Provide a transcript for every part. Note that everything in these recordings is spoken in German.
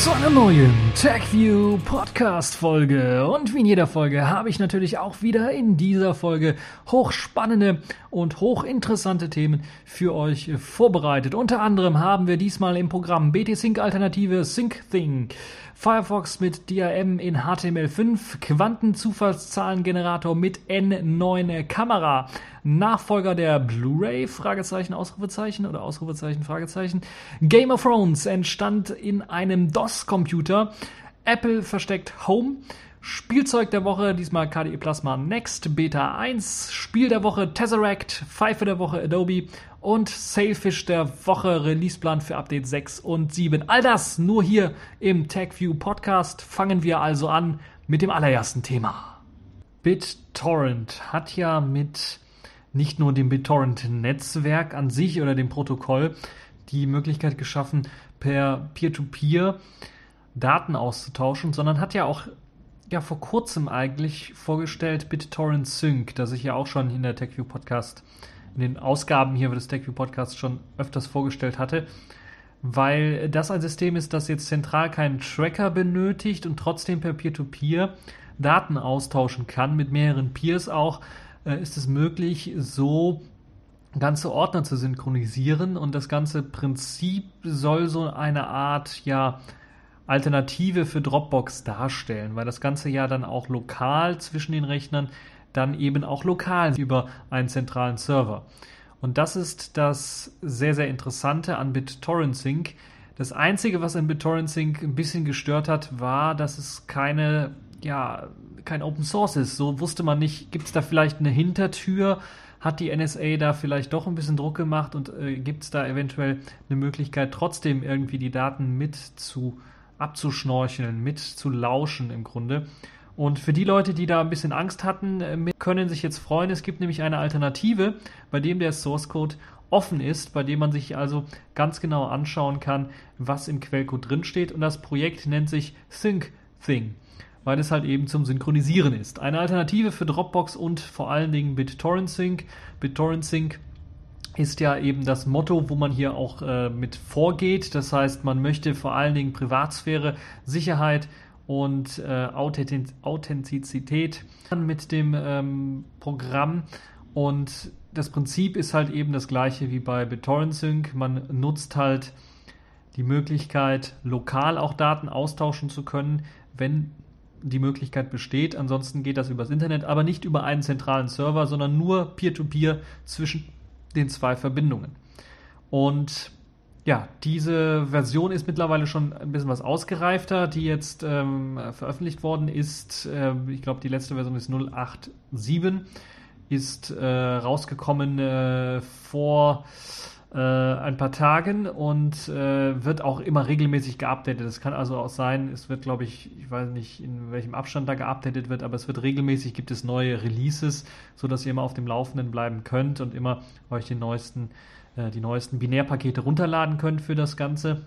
zu einer neuen TechView Podcast Folge. Und wie in jeder Folge habe ich natürlich auch wieder in dieser Folge hochspannende und hochinteressante Themen für euch vorbereitet. Unter anderem haben wir diesmal im Programm BT Sync Alternative SyncThing, Firefox mit DRM in HTML5, Quantenzufallszahlengenerator mit N9 Kamera, Nachfolger der Blu-ray, Fragezeichen, Ausrufezeichen oder Ausrufezeichen, Fragezeichen. Game of Thrones entstand in einem DOS-Computer. Apple versteckt Home. Spielzeug der Woche, diesmal KDE Plasma Next Beta 1, Spiel der Woche Tesseract, Pfeife der Woche Adobe und Sailfish der Woche Releaseplan für Update 6 und 7. All das nur hier im TechView Podcast. Fangen wir also an mit dem allerersten Thema. BitTorrent hat ja mit nicht nur dem BitTorrent-Netzwerk an sich oder dem Protokoll die Möglichkeit geschaffen, per Peer-to-Peer -Peer Daten auszutauschen, sondern hat ja auch ja vor kurzem eigentlich vorgestellt BitTorrent Sync, das ich ja auch schon in der TechView Podcast, in den Ausgaben hier des TechView Podcasts schon öfters vorgestellt hatte, weil das ein System ist, das jetzt zentral keinen Tracker benötigt und trotzdem per Peer-to-Peer -Peer Daten austauschen kann, mit mehreren Peers auch, äh, ist es möglich, so ganze Ordner zu synchronisieren und das ganze Prinzip soll so eine Art, ja, Alternative für Dropbox darstellen, weil das Ganze ja dann auch lokal zwischen den Rechnern dann eben auch lokal über einen zentralen Server. Und das ist das sehr, sehr Interessante an BitTorrent Sync. Das Einzige, was in BitTorrent Sync ein bisschen gestört hat, war, dass es keine ja, kein Open Source ist. So wusste man nicht, gibt es da vielleicht eine Hintertür? Hat die NSA da vielleicht doch ein bisschen Druck gemacht und äh, gibt es da eventuell eine Möglichkeit, trotzdem irgendwie die Daten mit zu abzuschnorcheln, mit zu lauschen im Grunde? Und für die Leute, die da ein bisschen Angst hatten, äh, können sich jetzt freuen. Es gibt nämlich eine Alternative, bei dem der Source Code offen ist, bei dem man sich also ganz genau anschauen kann, was im Quellcode drinsteht. Und das Projekt nennt sich SyncThing weil es halt eben zum Synchronisieren ist. Eine Alternative für Dropbox und vor allen Dingen BitTorrent Sync. BitTorrent Sync ist ja eben das Motto, wo man hier auch äh, mit vorgeht. Das heißt, man möchte vor allen Dingen Privatsphäre, Sicherheit und äh, Authentizität mit dem ähm, Programm. Und das Prinzip ist halt eben das gleiche wie bei BitTorrent Sync. Man nutzt halt die Möglichkeit, lokal auch Daten austauschen zu können, wenn die Möglichkeit besteht. Ansonsten geht das übers Internet, aber nicht über einen zentralen Server, sondern nur Peer-to-Peer -Peer zwischen den zwei Verbindungen. Und ja, diese Version ist mittlerweile schon ein bisschen was ausgereifter, die jetzt ähm, veröffentlicht worden ist. Äh, ich glaube, die letzte Version ist 087, ist äh, rausgekommen äh, vor äh, ein paar Tagen und äh, wird auch immer regelmäßig geupdatet. Es kann also auch sein, es wird, glaube ich, ich weiß nicht, in welchem Abstand da geupdatet wird, aber es wird regelmäßig, gibt es neue Releases, sodass ihr immer auf dem Laufenden bleiben könnt und immer euch den neuesten, äh, die neuesten Binärpakete runterladen könnt für das Ganze.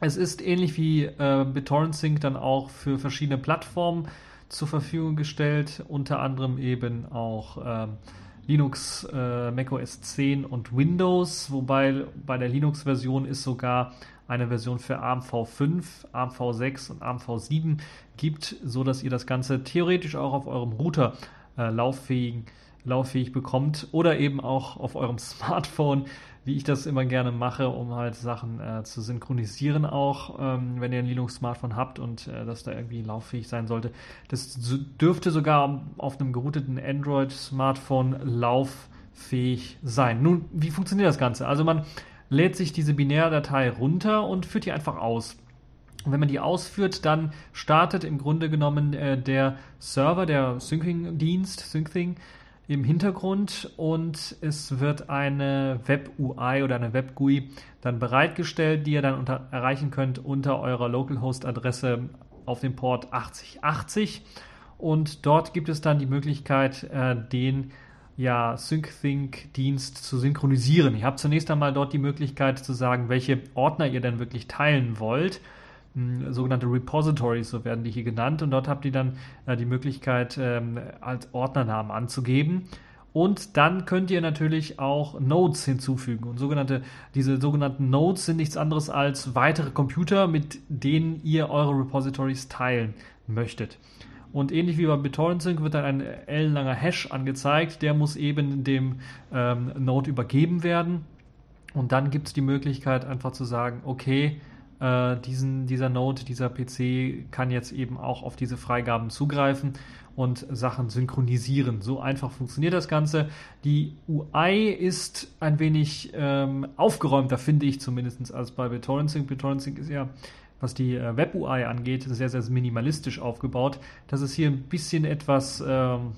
Es ist ähnlich wie äh, BitTorrent Sync dann auch für verschiedene Plattformen zur Verfügung gestellt, unter anderem eben auch ähm, Linux, äh, macOS 10 und Windows, wobei bei der Linux-Version ist sogar eine Version für ARM v5, ARM v6 und ARM v7 gibt, so dass ihr das Ganze theoretisch auch auf eurem Router äh, lauffähig, lauffähig bekommt oder eben auch auf eurem Smartphone wie ich das immer gerne mache, um halt Sachen äh, zu synchronisieren auch, ähm, wenn ihr ein Linux-Smartphone habt und äh, das da irgendwie lauffähig sein sollte. Das dürfte sogar auf einem gerouteten Android-Smartphone lauffähig sein. Nun, wie funktioniert das Ganze? Also man lädt sich diese Binärdatei runter und führt die einfach aus. Und wenn man die ausführt, dann startet im Grunde genommen äh, der Server, der Syncing-Dienst, Syncthing, im Hintergrund und es wird eine Web-UI oder eine Web-GUI dann bereitgestellt, die ihr dann unter, erreichen könnt unter eurer Localhost-Adresse auf dem Port 8080 und dort gibt es dann die Möglichkeit, äh, den ja, SyncThink-Dienst zu synchronisieren. Ihr habt zunächst einmal dort die Möglichkeit zu sagen, welche Ordner ihr denn wirklich teilen wollt sogenannte Repositories, so werden die hier genannt. Und dort habt ihr dann äh, die Möglichkeit, ähm, als Ordnernamen anzugeben. Und dann könnt ihr natürlich auch Nodes hinzufügen. Und sogenannte, diese sogenannten Nodes sind nichts anderes als weitere Computer, mit denen ihr eure Repositories teilen möchtet. Und ähnlich wie beim BitTorrent Sync wird dann ein ellenlanger Hash angezeigt. Der muss eben dem ähm, Node übergeben werden. Und dann gibt es die Möglichkeit, einfach zu sagen, okay, äh, diesen, dieser Node, dieser PC kann jetzt eben auch auf diese Freigaben zugreifen und Sachen synchronisieren. So einfach funktioniert das Ganze. Die UI ist ein wenig ähm, aufgeräumter, finde ich zumindest, als bei BitTorrent Sync. Ist ja was die äh, Web-UI angeht, sehr, sehr minimalistisch aufgebaut. Das ist hier ein bisschen etwas ähm,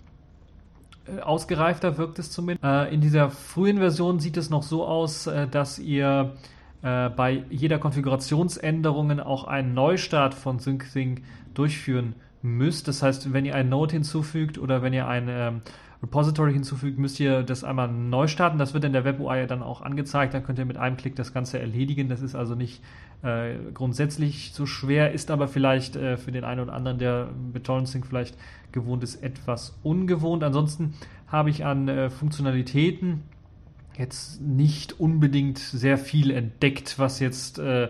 äh, ausgereifter, wirkt es zumindest. Äh, in dieser frühen Version sieht es noch so aus, äh, dass ihr äh, bei jeder Konfigurationsänderung auch einen Neustart von SyncThing durchführen müsst. Das heißt, wenn ihr ein Node hinzufügt oder wenn ihr ein ähm, Repository hinzufügt, müsst ihr das einmal neu starten. Das wird in der Web-UI dann auch angezeigt. Dann könnt ihr mit einem Klick das Ganze erledigen. Das ist also nicht äh, grundsätzlich so schwer, ist aber vielleicht äh, für den einen oder anderen, der BitTorrent Sync vielleicht gewohnt ist, etwas ungewohnt. Ansonsten habe ich an äh, Funktionalitäten jetzt nicht unbedingt sehr viel entdeckt, was jetzt äh,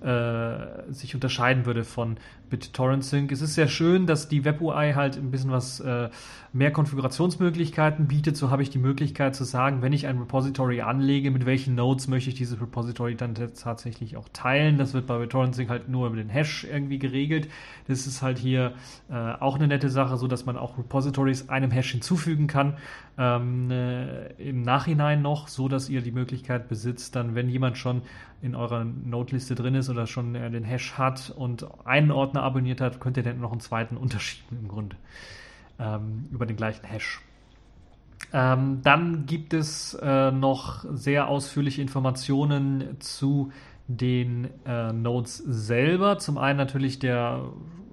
äh, sich unterscheiden würde von BitTorrent Sync. Es ist sehr schön, dass die Web-UI halt ein bisschen was äh, mehr Konfigurationsmöglichkeiten bietet. So habe ich die Möglichkeit zu sagen, wenn ich ein Repository anlege, mit welchen Nodes möchte ich dieses Repository dann tatsächlich auch teilen. Das wird bei BitTorrent Sync halt nur über den Hash irgendwie geregelt. Das ist halt hier äh, auch eine nette Sache, so dass man auch Repositories einem Hash hinzufügen kann. Ähm, äh, Im Nachhinein noch, so dass ihr die Möglichkeit besitzt, dann, wenn jemand schon in eurer Node-Liste drin ist oder schon äh, den Hash hat und einen Ordner abonniert hat, könnt ihr dann noch einen zweiten unterschieben im Grunde ähm, über den gleichen Hash. Ähm, dann gibt es äh, noch sehr ausführliche Informationen zu den äh, Nodes selber. Zum einen natürlich der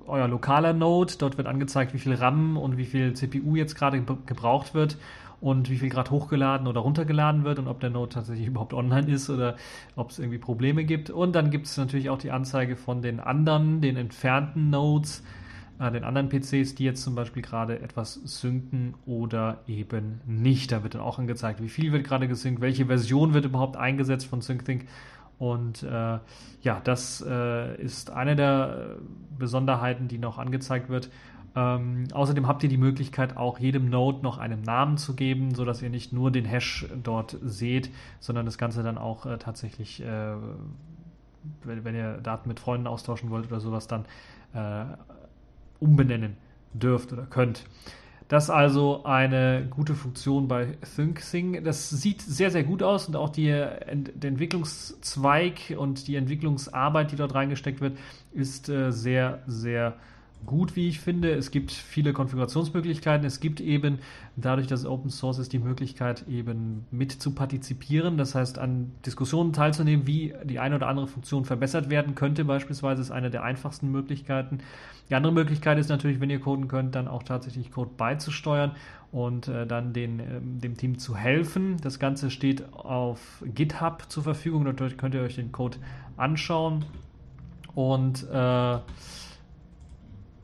euer lokaler Node. Dort wird angezeigt, wie viel RAM und wie viel CPU jetzt gerade gebraucht wird und wie viel gerade hochgeladen oder runtergeladen wird und ob der Node tatsächlich überhaupt online ist oder ob es irgendwie Probleme gibt. Und dann gibt es natürlich auch die Anzeige von den anderen, den entfernten Nodes, äh, den anderen PCs, die jetzt zum Beispiel gerade etwas synken oder eben nicht. Da wird dann auch angezeigt, wie viel wird gerade gesynkt, welche Version wird überhaupt eingesetzt von SyncThink. Und äh, ja, das äh, ist eine der Besonderheiten, die noch angezeigt wird. Ähm, außerdem habt ihr die Möglichkeit, auch jedem Node noch einen Namen zu geben, sodass ihr nicht nur den Hash dort seht, sondern das Ganze dann auch äh, tatsächlich, äh, wenn, wenn, ihr Daten mit Freunden austauschen wollt oder sowas, dann äh, umbenennen dürft oder könnt. Das ist also eine gute Funktion bei ThinkSing. Das sieht sehr, sehr gut aus und auch die, der Entwicklungszweig und die Entwicklungsarbeit, die dort reingesteckt wird, ist äh, sehr, sehr gut gut, wie ich finde. Es gibt viele Konfigurationsmöglichkeiten. Es gibt eben, dadurch, dass es Open Source ist, die Möglichkeit, eben mit zu partizipieren. Das heißt, an Diskussionen teilzunehmen, wie die eine oder andere Funktion verbessert werden könnte, beispielsweise, ist eine der einfachsten Möglichkeiten. Die andere Möglichkeit ist natürlich, wenn ihr coden könnt, dann auch tatsächlich Code beizusteuern und äh, dann den, äh, dem Team zu helfen. Das Ganze steht auf GitHub zur Verfügung. Dort könnt ihr euch den Code anschauen. Und äh,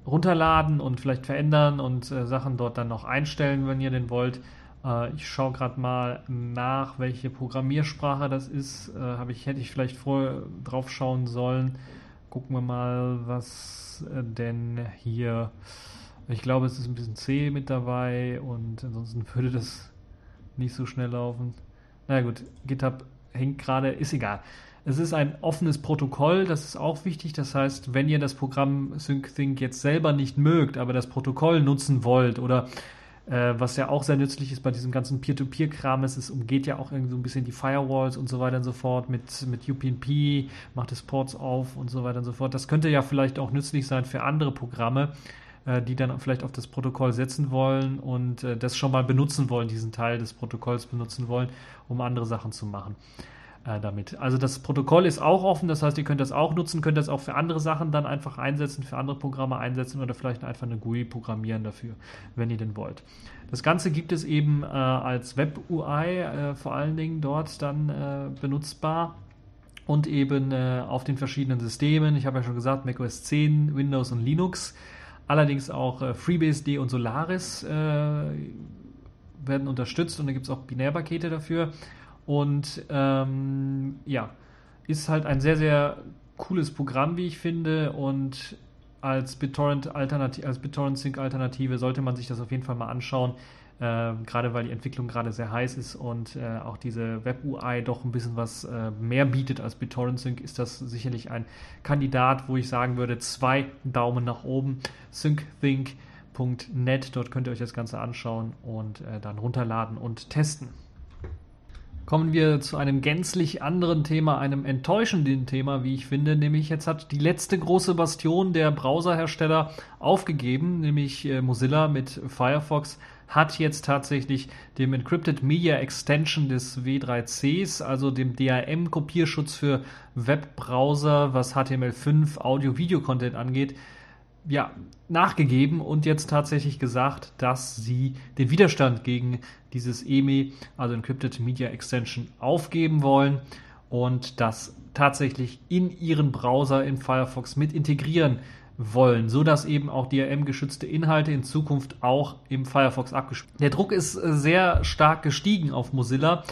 runterladen und vielleicht verändern und äh, Sachen dort dann noch einstellen, wenn ihr den wollt. Äh, ich schaue gerade mal nach, welche Programmiersprache das ist. Äh, habe ich, hätte ich vielleicht vorher drauf schauen sollen. Gucken wir mal, was äh, denn hier. Ich glaube, es ist ein bisschen C mit dabei und ansonsten würde das nicht so schnell laufen. Na gut, GitHub hängt gerade, ist egal. Es ist ein offenes Protokoll, das ist auch wichtig. Das heißt, wenn ihr das Programm SyncThink jetzt selber nicht mögt, aber das Protokoll nutzen wollt oder äh, was ja auch sehr nützlich ist bei diesem ganzen Peer-to-Peer-Kram es umgeht ja auch irgendwie so ein bisschen die Firewalls und so weiter und so fort mit, mit UPnP, macht es Ports auf und so weiter und so fort. Das könnte ja vielleicht auch nützlich sein für andere Programme, äh, die dann vielleicht auf das Protokoll setzen wollen und äh, das schon mal benutzen wollen, diesen Teil des Protokolls benutzen wollen, um andere Sachen zu machen äh, damit. Also das Protokoll ist auch offen, das heißt, ihr könnt das auch nutzen, könnt das auch für andere Sachen dann einfach einsetzen, für andere Programme einsetzen oder vielleicht einfach eine GUI programmieren dafür, wenn ihr denn wollt. Das Ganze gibt es eben äh, als Web-UI äh, vor allen Dingen dort dann äh, benutzbar und eben äh, auf den verschiedenen Systemen. Ich habe ja schon gesagt, macOS 10, Windows und Linux. Allerdings auch äh, FreeBSD und Solaris werden unterstützt und da gibt es auch Binärpakete dafür. Und ähm, ja, ist halt ein sehr, sehr cooles Programm, wie ich finde. Und als BitTorrent, Alternative, als BitTorrent Sync Alternative sollte man sich das auf jeden Fall mal anschauen. Äh, gerade weil die Entwicklung gerade sehr heiß ist und äh, auch diese Web-UI doch ein bisschen was äh, mehr bietet als BitTorrent Sync, ist das sicherlich ein Kandidat, wo ich sagen würde, zwei Daumen nach oben. SyncThink.net, dort könnt ihr euch das Ganze anschauen und äh, dann runterladen und testen. Kommen wir zu einem gänzlich anderen Thema, einem enttäuschenden Thema, wie ich finde. Nämlich jetzt hat die letzte große Bastion der Browserhersteller aufgegeben, nämlich äh, Mozilla mit Firefox hat jetzt tatsächlich dem Encrypted Media Extension des W3Cs, also dem DRM-Kopierschutz für Webbrowser, was HTML5 Audio-Video-Content angeht, ja, nachgegeben und jetzt tatsächlich gesagt, dass sie den Widerstand gegen dieses EME, also Encrypted Media Extension, aufgeben wollen und das tatsächlich in ihren Browser in Firefox mit integrieren wollen, so dass eben auch DRM-geschützte Inhalte in Zukunft auch im Firefox abgespielt Der Druck ist äh, sehr stark gestiegen auf Mozilla,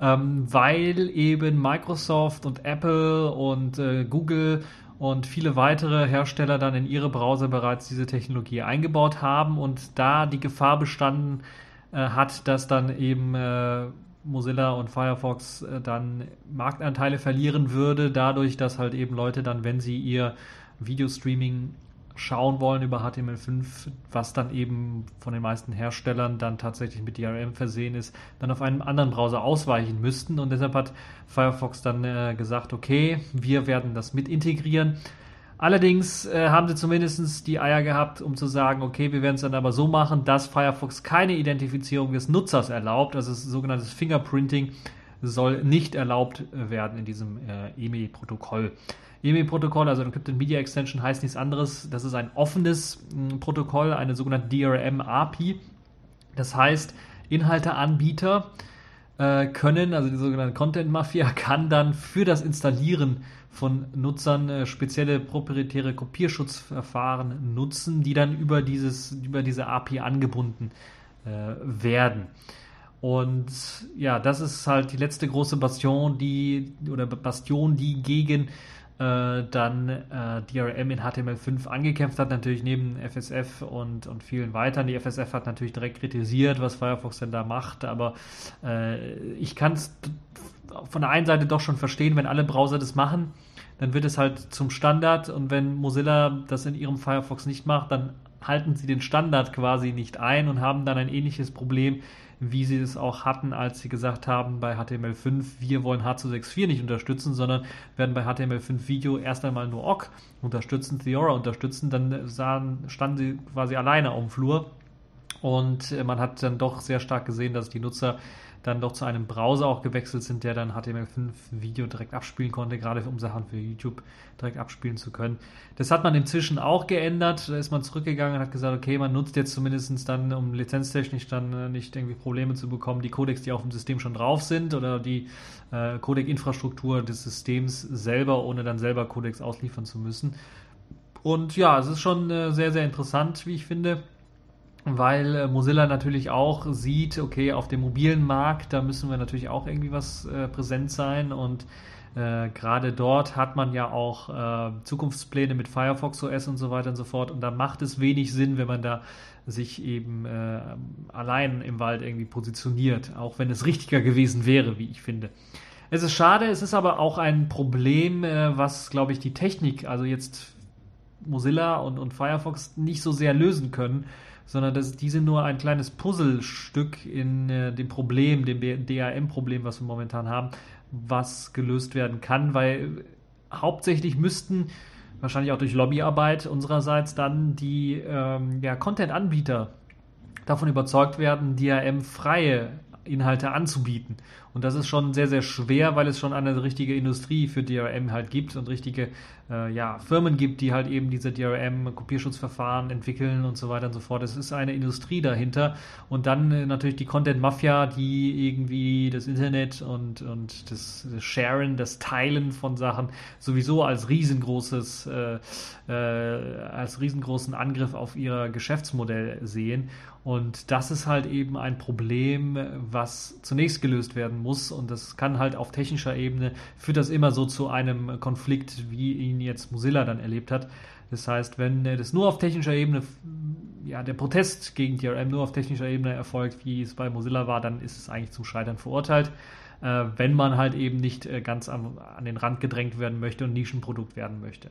ähm, weil eben Microsoft und Apple und äh, Google und viele weitere Hersteller dann in ihre Browser bereits diese Technologie eingebaut haben und da die Gefahr bestanden äh, hat, dass dann eben äh, Mozilla und Firefox äh, dann Marktanteile verlieren würde, dadurch, dass halt eben Leute dann, wenn sie ihr Videostreaming schauen wollen über HTML5, was dann eben von den meisten Herstellern dann tatsächlich mit DRM versehen ist, dann auf einen anderen Browser ausweichen müssten. Und deshalb hat Firefox dann äh, gesagt, okay, wir werden das mit integrieren. Allerdings äh, haben sie zumindest die Eier gehabt, um zu sagen, okay, wir werden es dann aber so machen, dass Firefox keine Identifizierung des Nutzers erlaubt, also das sogenannte Fingerprinting soll nicht erlaubt werden in diesem äh, EME-Protokoll. EME-Protokoll, also Encrypted Media Extension, heißt nichts anderes. Das ist ein offenes Protokoll, eine sogenannte DRM-API. Das heißt, Inhalteanbieter äh, können, also die sogenannte Content Mafia, kann dann für das Installieren von Nutzern äh, spezielle proprietäre Kopierschutzverfahren nutzen, die dann über, dieses, über diese API angebunden äh, werden. Und ja, das ist halt die letzte große Bastion, die oder Bastion, die gegen äh, dann äh, DRM in HTML5 angekämpft hat, natürlich neben FSF und, und vielen weiteren. Die FSF hat natürlich direkt kritisiert, was Firefox denn da macht, aber äh, ich kann es von der einen Seite doch schon verstehen, wenn alle Browser das machen, dann wird es halt zum Standard und wenn Mozilla das in ihrem Firefox nicht macht, dann halten sie den Standard quasi nicht ein und haben dann ein ähnliches Problem wie sie es auch hatten, als sie gesagt haben bei HTML5, wir wollen H264 nicht unterstützen, sondern werden bei HTML5 Video erst einmal nur OGG unterstützen, Theora unterstützen, dann sahen, standen sie quasi alleine auf dem Flur. Und äh, man hat dann doch sehr stark gesehen, dass die Nutzer dann doch zu einem Browser auch gewechselt sind, der dann HTML5-Video direkt abspielen konnte, gerade um Sachen für YouTube direkt abspielen zu können. Das hat man inzwischen auch geändert. Da ist man zurückgegangen und hat gesagt, okay, man nutzt jetzt zumindest dann, um lizenztechnisch dann äh, nicht irgendwie Probleme zu bekommen, die Codecs, die auf dem System schon drauf sind oder die äh, Codec-Infrastruktur des Systems selber, ohne dann selber Codecs ausliefern zu müssen. Und ja, es ist schon äh, sehr, sehr interessant, wie ich finde weil äh, Mozilla natürlich auch sieht, okay, auf dem mobilen Markt, da müssen wir natürlich auch irgendwie was äh, präsent sein. Und äh, gerade dort hat man ja auch äh, Zukunftspläne mit Firefox OS und so weiter und so fort. Und da macht es wenig Sinn, wenn man da sich eben äh, allein im Wald irgendwie positioniert, auch wenn es richtiger gewesen wäre, wie ich finde. Es ist schade, es ist aber auch ein Problem, äh, was, glaube ich, die Technik, also jetzt Mozilla und, und Firefox nicht so sehr lösen können sondern dass diese nur ein kleines Puzzlestück in äh, dem Problem, dem DRM-Problem, was wir momentan haben, was gelöst werden kann, weil hauptsächlich müssten wahrscheinlich auch durch Lobbyarbeit unsererseits dann die ähm, ja, Content-Anbieter davon überzeugt werden, DRM-freie Inhalte anzubieten. Und das ist schon sehr, sehr schwer, weil es schon eine richtige Industrie für DRM halt gibt und richtige äh, ja, Firmen gibt, die halt eben diese DRM-Kopierschutzverfahren entwickeln und so weiter und so fort. Es ist eine Industrie dahinter. Und dann äh, natürlich die Content-Mafia, die irgendwie das Internet und, und das, das, Sharen, das Teilen von Sachen sowieso als riesengroßes, äh, äh, als riesengroßen Angriff auf ihr Geschäftsmodell sehen. Und das ist halt eben ein Problem, was zunächst gelöst werden muss. Und das kann halt auf technischer Ebene, führt das immer so zu einem Konflikt, wie ihn jetzt Mozilla dann erlebt hat. Das heißt, wenn das nur auf technischer Ebene, ja, der Protest gegen DRM nur auf technischer Ebene erfolgt, wie es bei Mozilla war, dann ist es eigentlich zum Scheitern verurteilt. Äh, wenn man halt eben nicht äh, ganz an, an den Rand gedrängt werden möchte und Nischenprodukt werden möchte.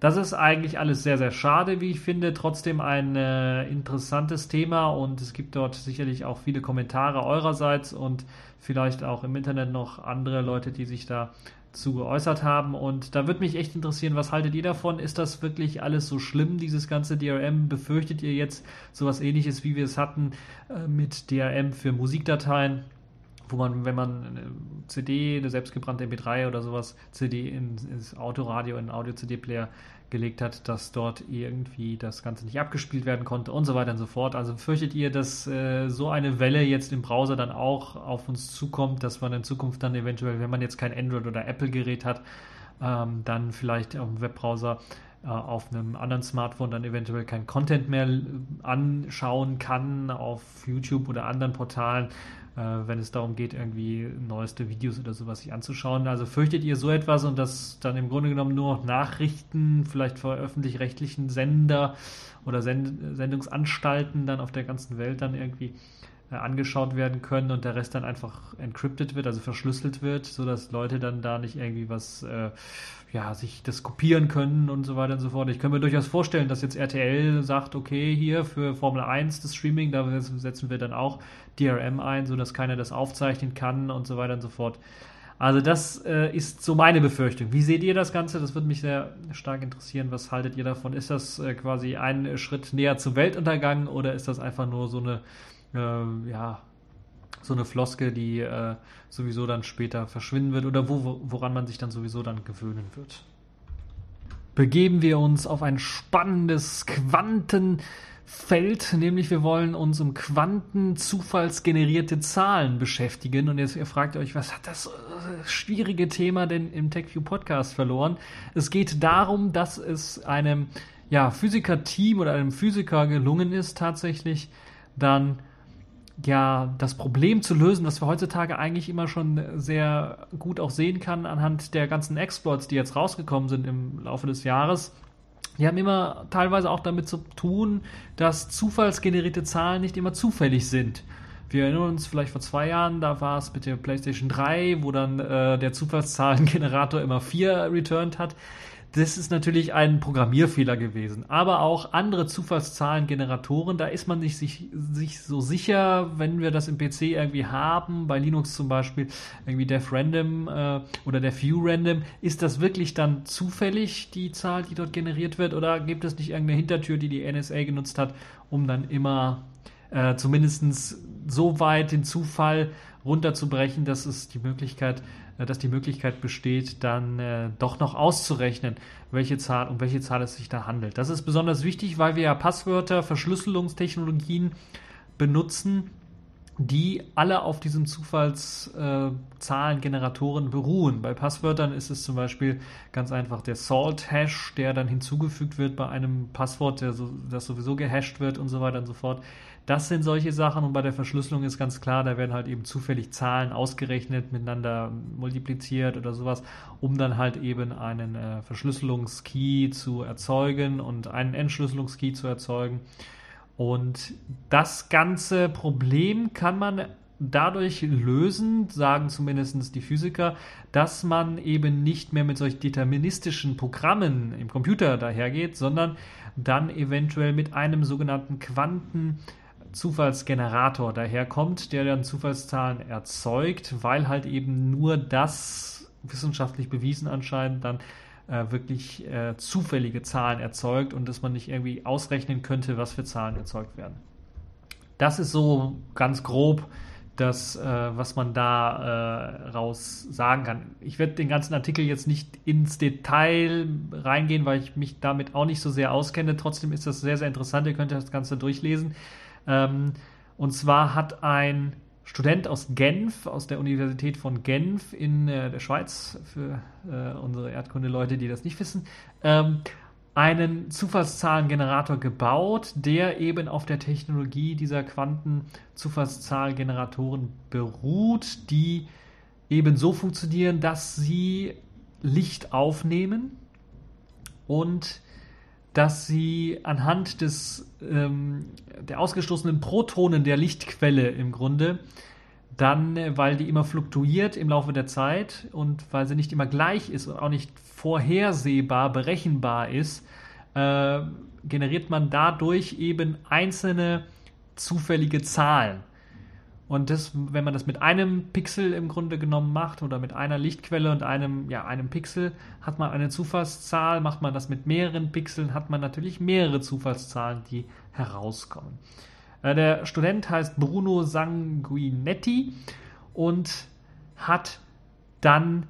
Das ist eigentlich alles sehr, sehr schade, wie ich finde. Trotzdem ein äh, interessantes Thema und es gibt dort sicherlich auch viele Kommentare eurerseits und vielleicht auch im Internet noch andere Leute, die sich da zu geäußert haben. Und da würde mich echt interessieren, was haltet ihr davon? Ist das wirklich alles so schlimm, dieses ganze DRM? Befürchtet ihr jetzt sowas ähnliches, wie wir es hatten äh, mit DRM für Musikdateien? Wo man, wenn man eine CD, eine selbstgebrannte MP3 oder sowas, CD in, ins Autoradio, in einen Audio-CD-Player gelegt hat, dass dort irgendwie das Ganze nicht abgespielt werden konnte und so weiter und so fort. Also fürchtet ihr, dass äh, so eine Welle jetzt im Browser dann auch auf uns zukommt, dass man in Zukunft dann eventuell, wenn man jetzt kein Android- oder Apple-Gerät hat, ähm, dann vielleicht dem Webbrowser äh, auf einem anderen Smartphone dann eventuell kein Content mehr anschauen kann auf YouTube oder anderen Portalen äh, wenn es darum geht, irgendwie neueste Videos oder sowas sich anzuschauen. Also fürchtet ihr so etwas und dass dann im Grunde genommen nur Nachrichten, vielleicht vor öffentlich-rechtlichen Sender oder Send Sendungsanstalten dann auf der ganzen Welt dann irgendwie äh, angeschaut werden können und der Rest dann einfach encrypted wird, also verschlüsselt wird, sodass Leute dann da nicht irgendwie was, äh, ja, sich das kopieren können und so weiter und so fort. Ich kann mir durchaus vorstellen, dass jetzt RTL sagt, okay, hier für Formel 1 das Streaming, da setzen wir dann auch DRM ein, sodass keiner das aufzeichnen kann und so weiter und so fort. Also das äh, ist so meine Befürchtung. Wie seht ihr das Ganze? Das würde mich sehr stark interessieren. Was haltet ihr davon? Ist das äh, quasi ein Schritt näher zum Weltuntergang oder ist das einfach nur so eine, äh, ja, so eine Floske, die äh, sowieso dann später verschwinden wird oder wo, woran man sich dann sowieso dann gewöhnen wird? Begeben wir uns auf ein spannendes Quanten- Feld, nämlich wir wollen uns um quantenzufallsgenerierte Zahlen beschäftigen. Und jetzt ihr fragt euch, was hat das äh, schwierige Thema denn im TechView Podcast verloren? Es geht darum, dass es einem ja, Physiker-Team oder einem Physiker gelungen ist, tatsächlich dann ja das Problem zu lösen, das wir heutzutage eigentlich immer schon sehr gut auch sehen kann anhand der ganzen Exploits, die jetzt rausgekommen sind im Laufe des Jahres die haben immer teilweise auch damit zu tun, dass zufallsgenerierte Zahlen nicht immer zufällig sind. Wir erinnern uns vielleicht vor zwei Jahren, da war es mit der PlayStation 3, wo dann äh, der Zufallszahlengenerator immer vier returned hat das ist natürlich ein Programmierfehler gewesen. Aber auch andere Zufallszahlengeneratoren, da ist man nicht sich, sich so sicher, wenn wir das im PC irgendwie haben, bei Linux zum Beispiel irgendwie def random äh, oder def random, ist das wirklich dann zufällig die Zahl, die dort generiert wird, oder gibt es nicht irgendeine Hintertür, die die NSA genutzt hat, um dann immer äh, zumindest so weit den Zufall runterzubrechen, dass es die Möglichkeit äh, dass die Möglichkeit besteht, dann äh, doch noch auszurechnen, welche Zahl, um welche Zahl es sich da handelt. Das ist besonders wichtig, weil wir ja Passwörter, Verschlüsselungstechnologien benutzen, die alle auf diesen Zufallszahlengeneratoren äh, beruhen. Bei Passwörtern ist es zum Beispiel ganz einfach der Salt-Hash, der dann hinzugefügt wird bei einem Passwort, der so, das sowieso gehasht wird und so weiter und so fort. Das sind solche Sachen und bei der Verschlüsselung ist ganz klar, da werden halt eben zufällig Zahlen ausgerechnet, miteinander multipliziert oder sowas, um dann halt eben einen äh, Verschlüsselungskey zu erzeugen und einen Entschlüsselungskey zu erzeugen. Und das ganze Problem kann man dadurch lösen, sagen zumindest die Physiker, dass man eben nicht mehr mit solch deterministischen Programmen im Computer dahergeht, sondern dann eventuell mit einem sogenannten Quanten- Zufallsgenerator daherkommt, der dann Zufallszahlen erzeugt, weil halt eben nur das wissenschaftlich bewiesen anscheinend dann äh, wirklich äh, zufällige Zahlen erzeugt und dass man nicht irgendwie ausrechnen könnte, was für Zahlen erzeugt werden. Das ist so ganz grob das, äh, was man da äh, raus sagen kann. Ich werde den ganzen Artikel jetzt nicht ins Detail reingehen, weil ich mich damit auch nicht so sehr auskenne. Trotzdem ist das sehr, sehr interessant. Ihr könnt das Ganze durchlesen. Ähm, und zwar hat ein Student aus Genf, aus der Universität von Genf in äh, der Schweiz, für äh, unsere Erdkunde-Leute, die das nicht wissen, ähm, einen Zufallszahlengenerator gebaut, der eben auf der Technologie dieser Quantenzufallszahlgeneratoren beruht, die eben so funktionieren, dass sie Licht aufnehmen und dass sie anhand des, ähm, der ausgestoßenen Protonen der Lichtquelle im Grunde dann, weil die immer fluktuiert im Laufe der Zeit und weil sie nicht immer gleich ist und auch nicht vorhersehbar, berechenbar ist, äh, generiert man dadurch eben einzelne zufällige Zahlen. Und das, wenn man das mit einem Pixel im Grunde genommen macht oder mit einer Lichtquelle und einem, ja, einem Pixel, hat man eine Zufallszahl. Macht man das mit mehreren Pixeln, hat man natürlich mehrere Zufallszahlen, die herauskommen. Äh, der Student heißt Bruno Sanguinetti und hat dann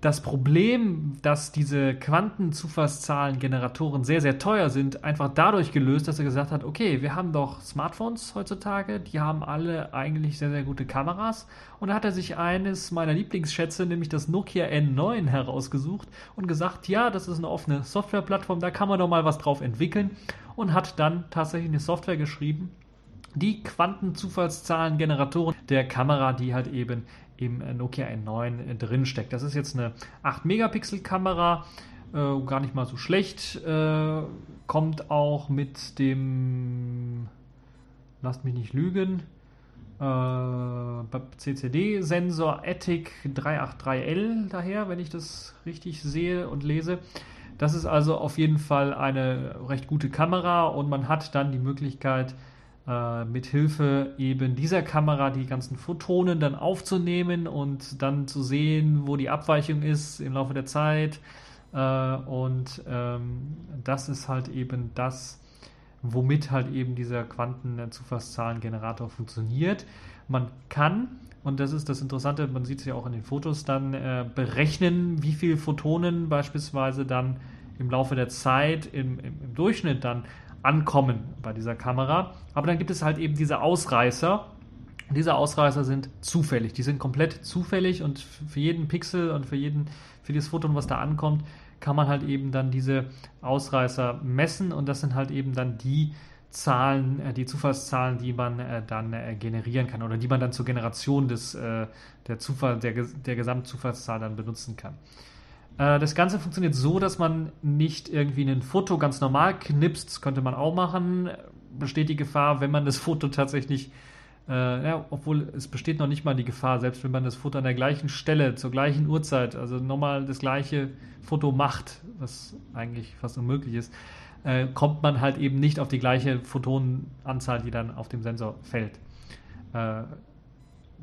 das Problem, dass diese Quantenzufallszahlengeneratoren sehr, sehr teuer sind, einfach dadurch gelöst, dass er gesagt hat, okay, wir haben doch Smartphones heutzutage, die haben alle eigentlich sehr, sehr gute Kameras. Und da hat er sich eines meiner Lieblingsschätze, nämlich das Nokia N9 herausgesucht und gesagt, ja, das ist eine offene Softwareplattform, da kann man doch mal was drauf entwickeln und hat dann tatsächlich eine Software geschrieben, die Quantenzufallszahlengeneratoren der Kamera, die halt eben im Nokia N9 drin steckt. Das ist jetzt eine 8-Megapixel-Kamera, äh, gar nicht mal so schlecht. Äh, kommt auch mit dem, lasst mich nicht lügen, äh, CCD-Sensor Ethic 383L daher, wenn ich das richtig sehe und lese. Das ist also auf jeden Fall eine recht gute Kamera und man hat dann die Möglichkeit, äh, mit Hilfe eben dieser Kamera die ganzen Photonen dann aufzunehmen und dann zu sehen, wo die Abweichung ist im Laufe der Zeit. Äh, und ähm, das ist halt eben das, womit halt eben dieser Quantenzufallszahlengenerator funktioniert. Man kann, und das ist das Interessante, man sieht es ja auch in den Fotos, dann äh, berechnen, wie viele Photonen beispielsweise dann im Laufe der Zeit im, im, im Durchschnitt dann ankommen bei dieser Kamera. Aber dann gibt es halt eben diese Ausreißer. Und diese Ausreißer sind zufällig. Die sind komplett zufällig und für jeden Pixel und für jeden, für dieses Foto, was da ankommt, kann man halt eben dann diese Ausreißer messen und das sind halt eben dann die Zahlen, äh, die Zufallszahlen, die man äh, dann äh, generieren kann oder die man dann zur Generation des, der, Zufall, der, der Gesamtzufallszahl dann benutzen kann. Äh, das Ganze funktioniert so, dass man nicht irgendwie ein Foto ganz normal knipst, das könnte man auch machen. Besteht die Gefahr, wenn man das Foto tatsächlich, äh, ja, obwohl es besteht noch nicht mal die Gefahr, selbst wenn man das Foto an der gleichen Stelle, zur gleichen Uhrzeit, also nochmal das gleiche Foto macht, was eigentlich fast unmöglich ist, äh, kommt man halt eben nicht auf die gleiche Photonenanzahl, die dann auf dem Sensor fällt. Äh,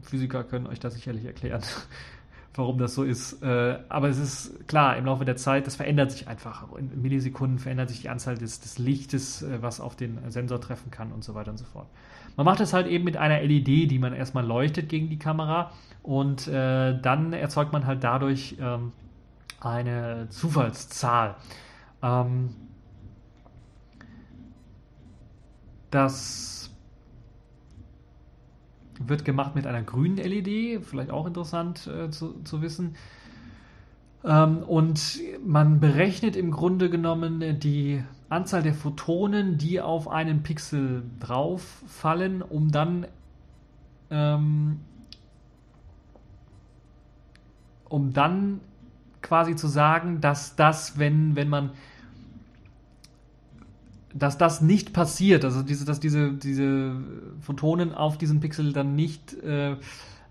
Physiker können euch das sicherlich erklären warum das so ist. Äh, aber es ist klar, im Laufe der Zeit, das verändert sich einfach. In Millisekunden verändert sich die Anzahl des, des Lichtes, äh, was auf den Sensor treffen kann und so weiter und so fort. Man macht das halt eben mit einer LED, die man erstmal leuchtet gegen die Kamera und äh, dann erzeugt man halt dadurch ähm, eine Zufallszahl. Ähm, das wird gemacht mit einer grünen LED, vielleicht auch interessant äh, zu, zu wissen. Ähm, und man berechnet im Grunde genommen die Anzahl der Photonen, die auf einen Pixel drauf fallen, um dann ähm, um dann quasi zu sagen, dass das, wenn, wenn man dass das nicht passiert, also diese, dass diese, diese Photonen auf diesen Pixel dann nicht äh,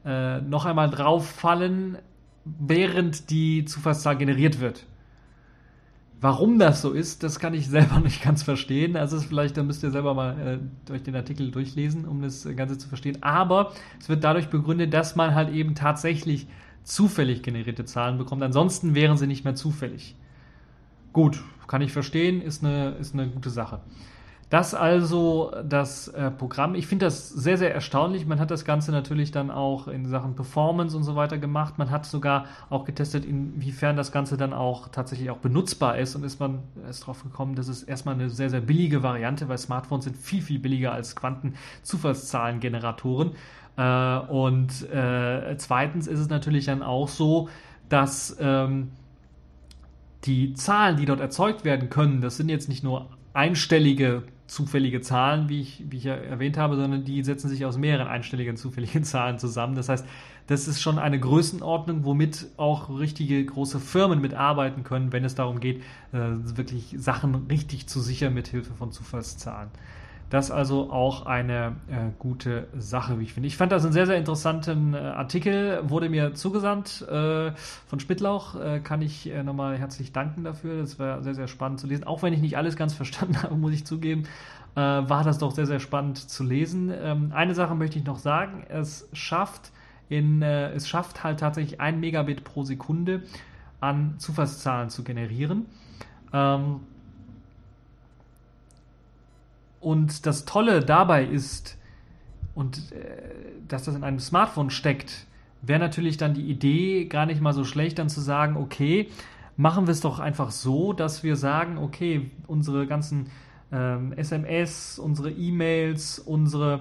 äh, noch einmal drauf fallen, während die Zufallszahl generiert wird. Warum das so ist, das kann ich selber nicht ganz verstehen. Also vielleicht, da müsst ihr selber mal äh, durch den Artikel durchlesen, um das Ganze zu verstehen. Aber es wird dadurch begründet, dass man halt eben tatsächlich zufällig generierte Zahlen bekommt. Ansonsten wären sie nicht mehr zufällig. Gut, kann ich verstehen, ist eine, ist eine gute Sache. Das also das äh, Programm. Ich finde das sehr, sehr erstaunlich. Man hat das Ganze natürlich dann auch in Sachen Performance und so weiter gemacht. Man hat sogar auch getestet, inwiefern das Ganze dann auch tatsächlich auch benutzbar ist und ist man ist darauf gekommen, dass es erstmal eine sehr, sehr billige Variante, weil Smartphones sind viel, viel billiger als Quantenzufallszahlengeneratoren. Äh, und äh, zweitens ist es natürlich dann auch so, dass ähm, die Zahlen, die dort erzeugt werden können, das sind jetzt nicht nur einstellige zufällige Zahlen, wie ich, wie ich ja erwähnt habe, sondern die setzen sich aus mehreren einstelligen zufälligen Zahlen zusammen. Das heißt, das ist schon eine Größenordnung, womit auch richtige große Firmen mitarbeiten können, wenn es darum geht, äh, wirklich Sachen richtig zu sichern mit Hilfe von Zufallszahlen. Das also auch eine äh, gute Sache, wie ich finde. Ich fand das einen sehr, sehr interessanten äh, Artikel, wurde mir zugesandt äh, von Spittlauch. Äh, kann ich äh, nochmal herzlich danken dafür. Das war sehr, sehr spannend zu lesen. Auch wenn ich nicht alles ganz verstanden habe, muss ich zugeben, äh, war das doch sehr, sehr spannend zu lesen. Ähm, eine Sache möchte ich noch sagen. Es schafft, in, es schafft halt tatsächlich ein Megabit pro Sekunde an Zufallszahlen zu generieren. Ähm, und das Tolle dabei ist, und äh, dass das in einem Smartphone steckt, wäre natürlich dann die Idee gar nicht mal so schlecht, dann zu sagen, okay, machen wir es doch einfach so, dass wir sagen, okay, unsere ganzen ähm, SMS, unsere E-Mails, unsere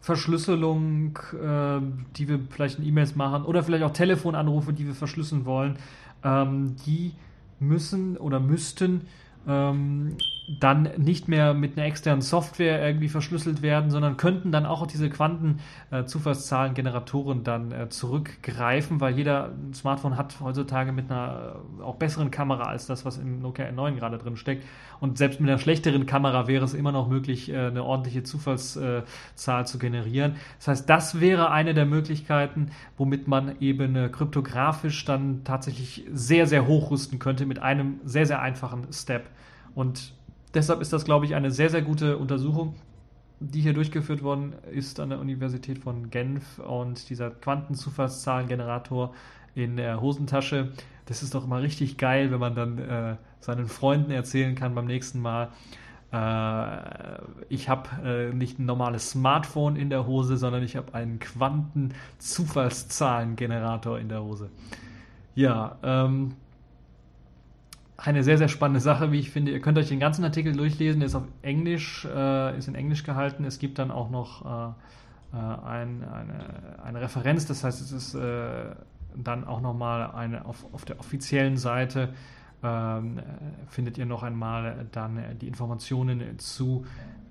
Verschlüsselung, äh, die wir vielleicht in E-Mails machen, oder vielleicht auch Telefonanrufe, die wir verschlüsseln wollen, ähm, die müssen oder müssten ähm, dann nicht mehr mit einer externen Software irgendwie verschlüsselt werden, sondern könnten dann auch auf diese Quantenzufallszahlengeneratoren äh, dann äh, zurückgreifen, weil jeder Smartphone hat heutzutage mit einer äh, auch besseren Kamera als das, was im Nokia N9 gerade drin steckt. Und selbst mit einer schlechteren Kamera wäre es immer noch möglich, äh, eine ordentliche Zufallszahl zu generieren. Das heißt, das wäre eine der Möglichkeiten, womit man eben äh, kryptografisch dann tatsächlich sehr, sehr hochrüsten könnte mit einem sehr, sehr einfachen Step. Und deshalb ist das, glaube ich, eine sehr, sehr gute Untersuchung, die hier durchgeführt worden ist an der Universität von Genf und dieser Quantenzufallszahlengenerator in der Hosentasche. Das ist doch immer richtig geil, wenn man dann äh, seinen Freunden erzählen kann beim nächsten Mal. Äh, ich habe äh, nicht ein normales Smartphone in der Hose, sondern ich habe einen Quantenzufallszahlengenerator in der Hose. Ja, ähm, eine sehr, sehr spannende Sache, wie ich finde. Ihr könnt euch den ganzen Artikel durchlesen, der ist auf Englisch, äh, ist in Englisch gehalten. Es gibt dann auch noch äh, äh ein, eine, eine, Referenz, das heißt, es ist äh, dann auch nochmal eine auf, auf der offiziellen Seite ähm, findet ihr noch einmal dann die Informationen zu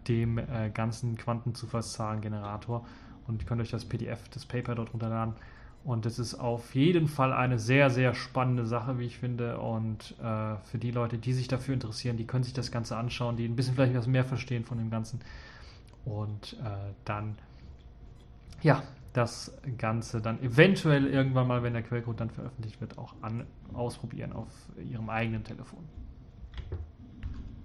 dem äh, ganzen Quantenzufallszahlengenerator und könnt euch das PDF, das Paper dort runterladen. Und das ist auf jeden Fall eine sehr, sehr spannende Sache, wie ich finde. Und äh, für die Leute, die sich dafür interessieren, die können sich das Ganze anschauen, die ein bisschen vielleicht was mehr verstehen von dem Ganzen. Und äh, dann, ja, das Ganze dann eventuell irgendwann mal, wenn der Quellcode dann veröffentlicht wird, auch an, ausprobieren auf ihrem eigenen Telefon.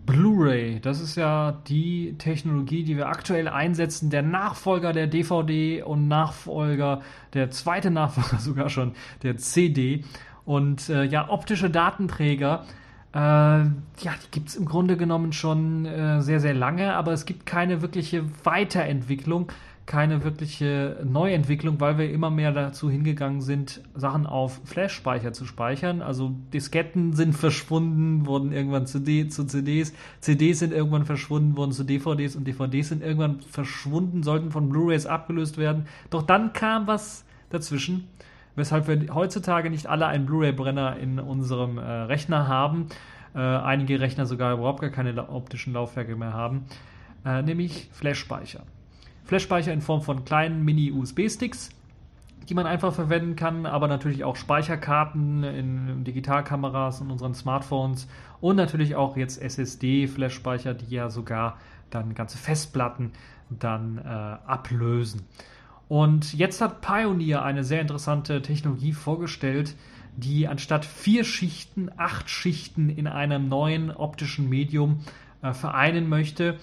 Blu-ray, das ist ja die Technologie, die wir aktuell einsetzen, der Nachfolger der DVD und Nachfolger, der zweite Nachfolger sogar schon, der CD. Und äh, ja, optische Datenträger, äh, ja, die gibt es im Grunde genommen schon äh, sehr, sehr lange, aber es gibt keine wirkliche Weiterentwicklung keine wirkliche Neuentwicklung, weil wir immer mehr dazu hingegangen sind, Sachen auf Flash-Speicher zu speichern. Also Disketten sind verschwunden, wurden irgendwann zu, D zu CDs, CDs sind irgendwann verschwunden, wurden zu DVDs und DVDs sind irgendwann verschwunden, sollten von Blu-rays abgelöst werden. Doch dann kam was dazwischen, weshalb wir heutzutage nicht alle einen Blu-ray-Brenner in unserem äh, Rechner haben. Äh, einige Rechner sogar überhaupt gar keine optischen Laufwerke mehr haben, äh, nämlich Flash-Speicher. Flashspeicher in Form von kleinen Mini-USB-Sticks, die man einfach verwenden kann, aber natürlich auch Speicherkarten in Digitalkameras und unseren Smartphones und natürlich auch jetzt SSD-Flashspeicher, die ja sogar dann ganze Festplatten dann äh, ablösen. Und jetzt hat Pioneer eine sehr interessante Technologie vorgestellt, die anstatt vier Schichten, acht Schichten in einem neuen optischen Medium äh, vereinen möchte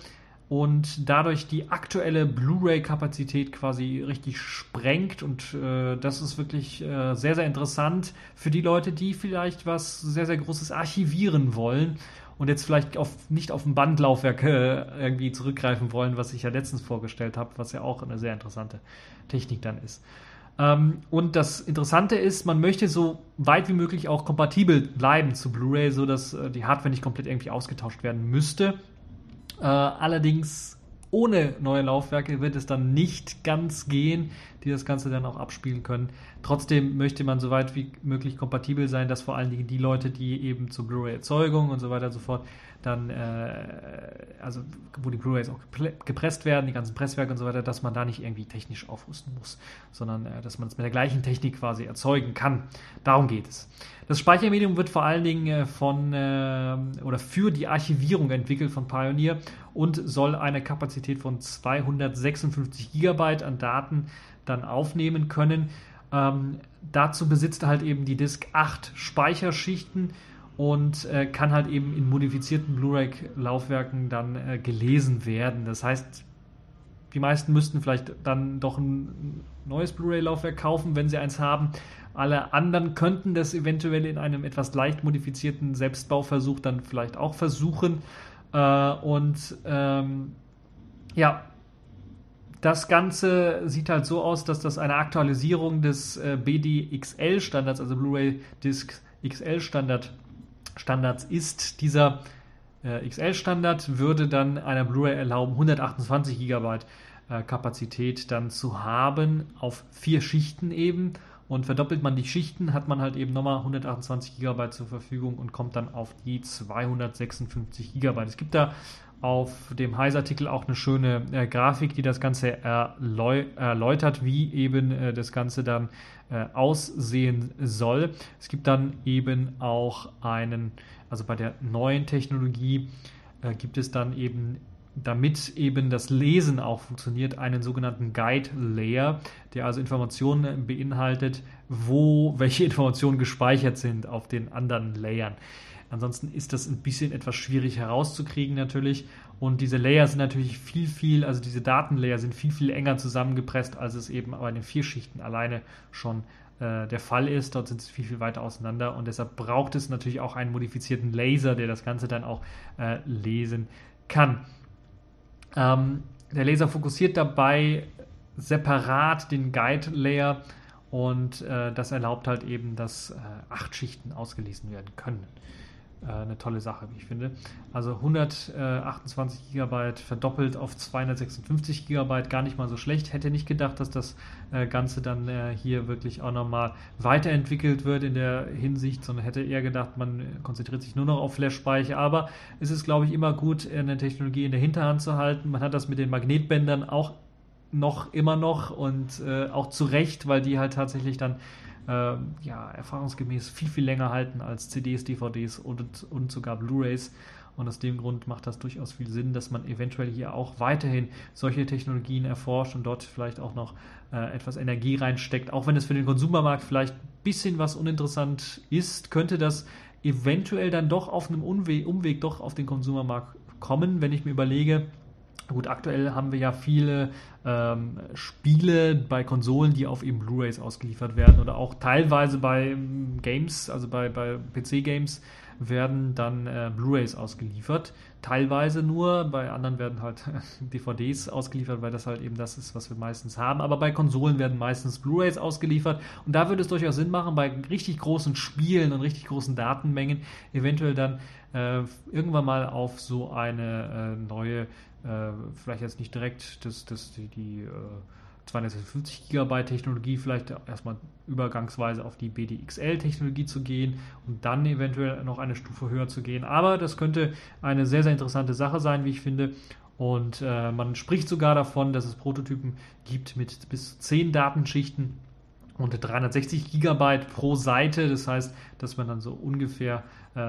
und dadurch die aktuelle Blu-ray-Kapazität quasi richtig sprengt. Und äh, das ist wirklich äh, sehr, sehr interessant für die Leute, die vielleicht was sehr, sehr Großes archivieren wollen und jetzt vielleicht auf, nicht auf ein Bandlaufwerk äh, irgendwie zurückgreifen wollen, was ich ja letztens vorgestellt habe, was ja auch eine sehr interessante Technik dann ist. Ähm, und das Interessante ist, man möchte so weit wie möglich auch kompatibel bleiben zu Blu-ray, sodass äh, die Hardware nicht komplett irgendwie ausgetauscht werden müsste. Äh, allerdings ohne neue Laufwerke wird es dann nicht ganz gehen, die das Ganze dann auch abspielen können. Trotzdem möchte man so weit wie möglich kompatibel sein, dass vor allen Dingen die Leute, die eben zur Blu-ray-Erzeugung und so weiter und so fort dann, äh, also wo die Blu-rays auch gepresst werden, die ganzen Presswerke und so weiter, dass man da nicht irgendwie technisch aufrüsten muss, sondern äh, dass man es mit der gleichen Technik quasi erzeugen kann. Darum geht es. Das Speichermedium wird vor allen Dingen äh, von äh, oder für die Archivierung entwickelt von Pioneer und soll eine Kapazität von 256 Gigabyte an Daten dann aufnehmen können. Ähm, dazu besitzt halt eben die Disk 8 Speicherschichten und äh, kann halt eben in modifizierten Blu-ray-Laufwerken dann äh, gelesen werden. Das heißt, die meisten müssten vielleicht dann doch ein neues Blu-ray-Laufwerk kaufen, wenn sie eins haben. Alle anderen könnten das eventuell in einem etwas leicht modifizierten Selbstbauversuch dann vielleicht auch versuchen. Äh, und ähm, ja, das Ganze sieht halt so aus, dass das eine Aktualisierung des äh, BDXL-Standards, also Blu-ray Disc XL-Standard Standards ist. Dieser äh, XL-Standard würde dann einer Blu-ray erlauben, 128 GB äh, Kapazität dann zu haben auf vier Schichten eben. Und verdoppelt man die Schichten, hat man halt eben nochmal 128 GB zur Verfügung und kommt dann auf die 256 GB. Es gibt da auf dem Heise-Artikel auch eine schöne äh, Grafik, die das Ganze erläu erläutert, wie eben äh, das Ganze dann äh, aussehen soll. Es gibt dann eben auch einen, also bei der neuen Technologie äh, gibt es dann eben damit eben das Lesen auch funktioniert, einen sogenannten Guide Layer, der also Informationen beinhaltet, wo welche Informationen gespeichert sind auf den anderen Layern. Ansonsten ist das ein bisschen etwas schwierig herauszukriegen natürlich. Und diese Layer sind natürlich viel, viel, also diese Datenlayer sind viel, viel enger zusammengepresst, als es eben bei den vier Schichten alleine schon äh, der Fall ist. Dort sind sie viel, viel weiter auseinander und deshalb braucht es natürlich auch einen modifizierten Laser, der das Ganze dann auch äh, lesen kann. Ähm, der Laser fokussiert dabei separat den Guide Layer und äh, das erlaubt halt eben, dass äh, acht Schichten ausgelesen werden können. Äh, eine tolle Sache, wie ich finde. Also 128 GB verdoppelt auf 256 GB, gar nicht mal so schlecht. Hätte nicht gedacht, dass das äh, Ganze dann äh, hier wirklich auch nochmal weiterentwickelt wird in der Hinsicht, sondern hätte eher gedacht, man konzentriert sich nur noch auf Flash-Speicher. Aber es ist, glaube ich, immer gut, eine Technologie in der Hinterhand zu halten. Man hat das mit den Magnetbändern auch noch immer noch und auch zu Recht, weil die halt tatsächlich dann äh, ja, erfahrungsgemäß viel, viel länger halten als CDs, DVDs und, und sogar Blu-rays. Und aus dem Grund macht das durchaus viel Sinn, dass man eventuell hier auch weiterhin solche Technologien erforscht und dort vielleicht auch noch äh, etwas Energie reinsteckt. Auch wenn es für den Konsumermarkt vielleicht ein bisschen was uninteressant ist, könnte das eventuell dann doch auf einem Umweg, Umweg doch auf den Konsumermarkt kommen, wenn ich mir überlege, Gut, aktuell haben wir ja viele ähm, Spiele bei Konsolen, die auf eben Blu-rays ausgeliefert werden oder auch teilweise bei ähm, Games, also bei, bei PC-Games werden dann äh, Blu-rays ausgeliefert. Teilweise nur, bei anderen werden halt DVDs ausgeliefert, weil das halt eben das ist, was wir meistens haben. Aber bei Konsolen werden meistens Blu-rays ausgeliefert. Und da würde es durchaus Sinn machen, bei richtig großen Spielen und richtig großen Datenmengen eventuell dann äh, irgendwann mal auf so eine äh, neue äh, vielleicht jetzt nicht direkt das, das, die, die äh, 250 GB Technologie vielleicht erstmal übergangsweise auf die BDXL Technologie zu gehen und dann eventuell noch eine Stufe höher zu gehen. Aber das könnte eine sehr, sehr interessante Sache sein, wie ich finde. Und äh, man spricht sogar davon, dass es Prototypen gibt mit bis zu 10 Datenschichten und 360 Gigabyte pro Seite. Das heißt, dass man dann so ungefähr, äh,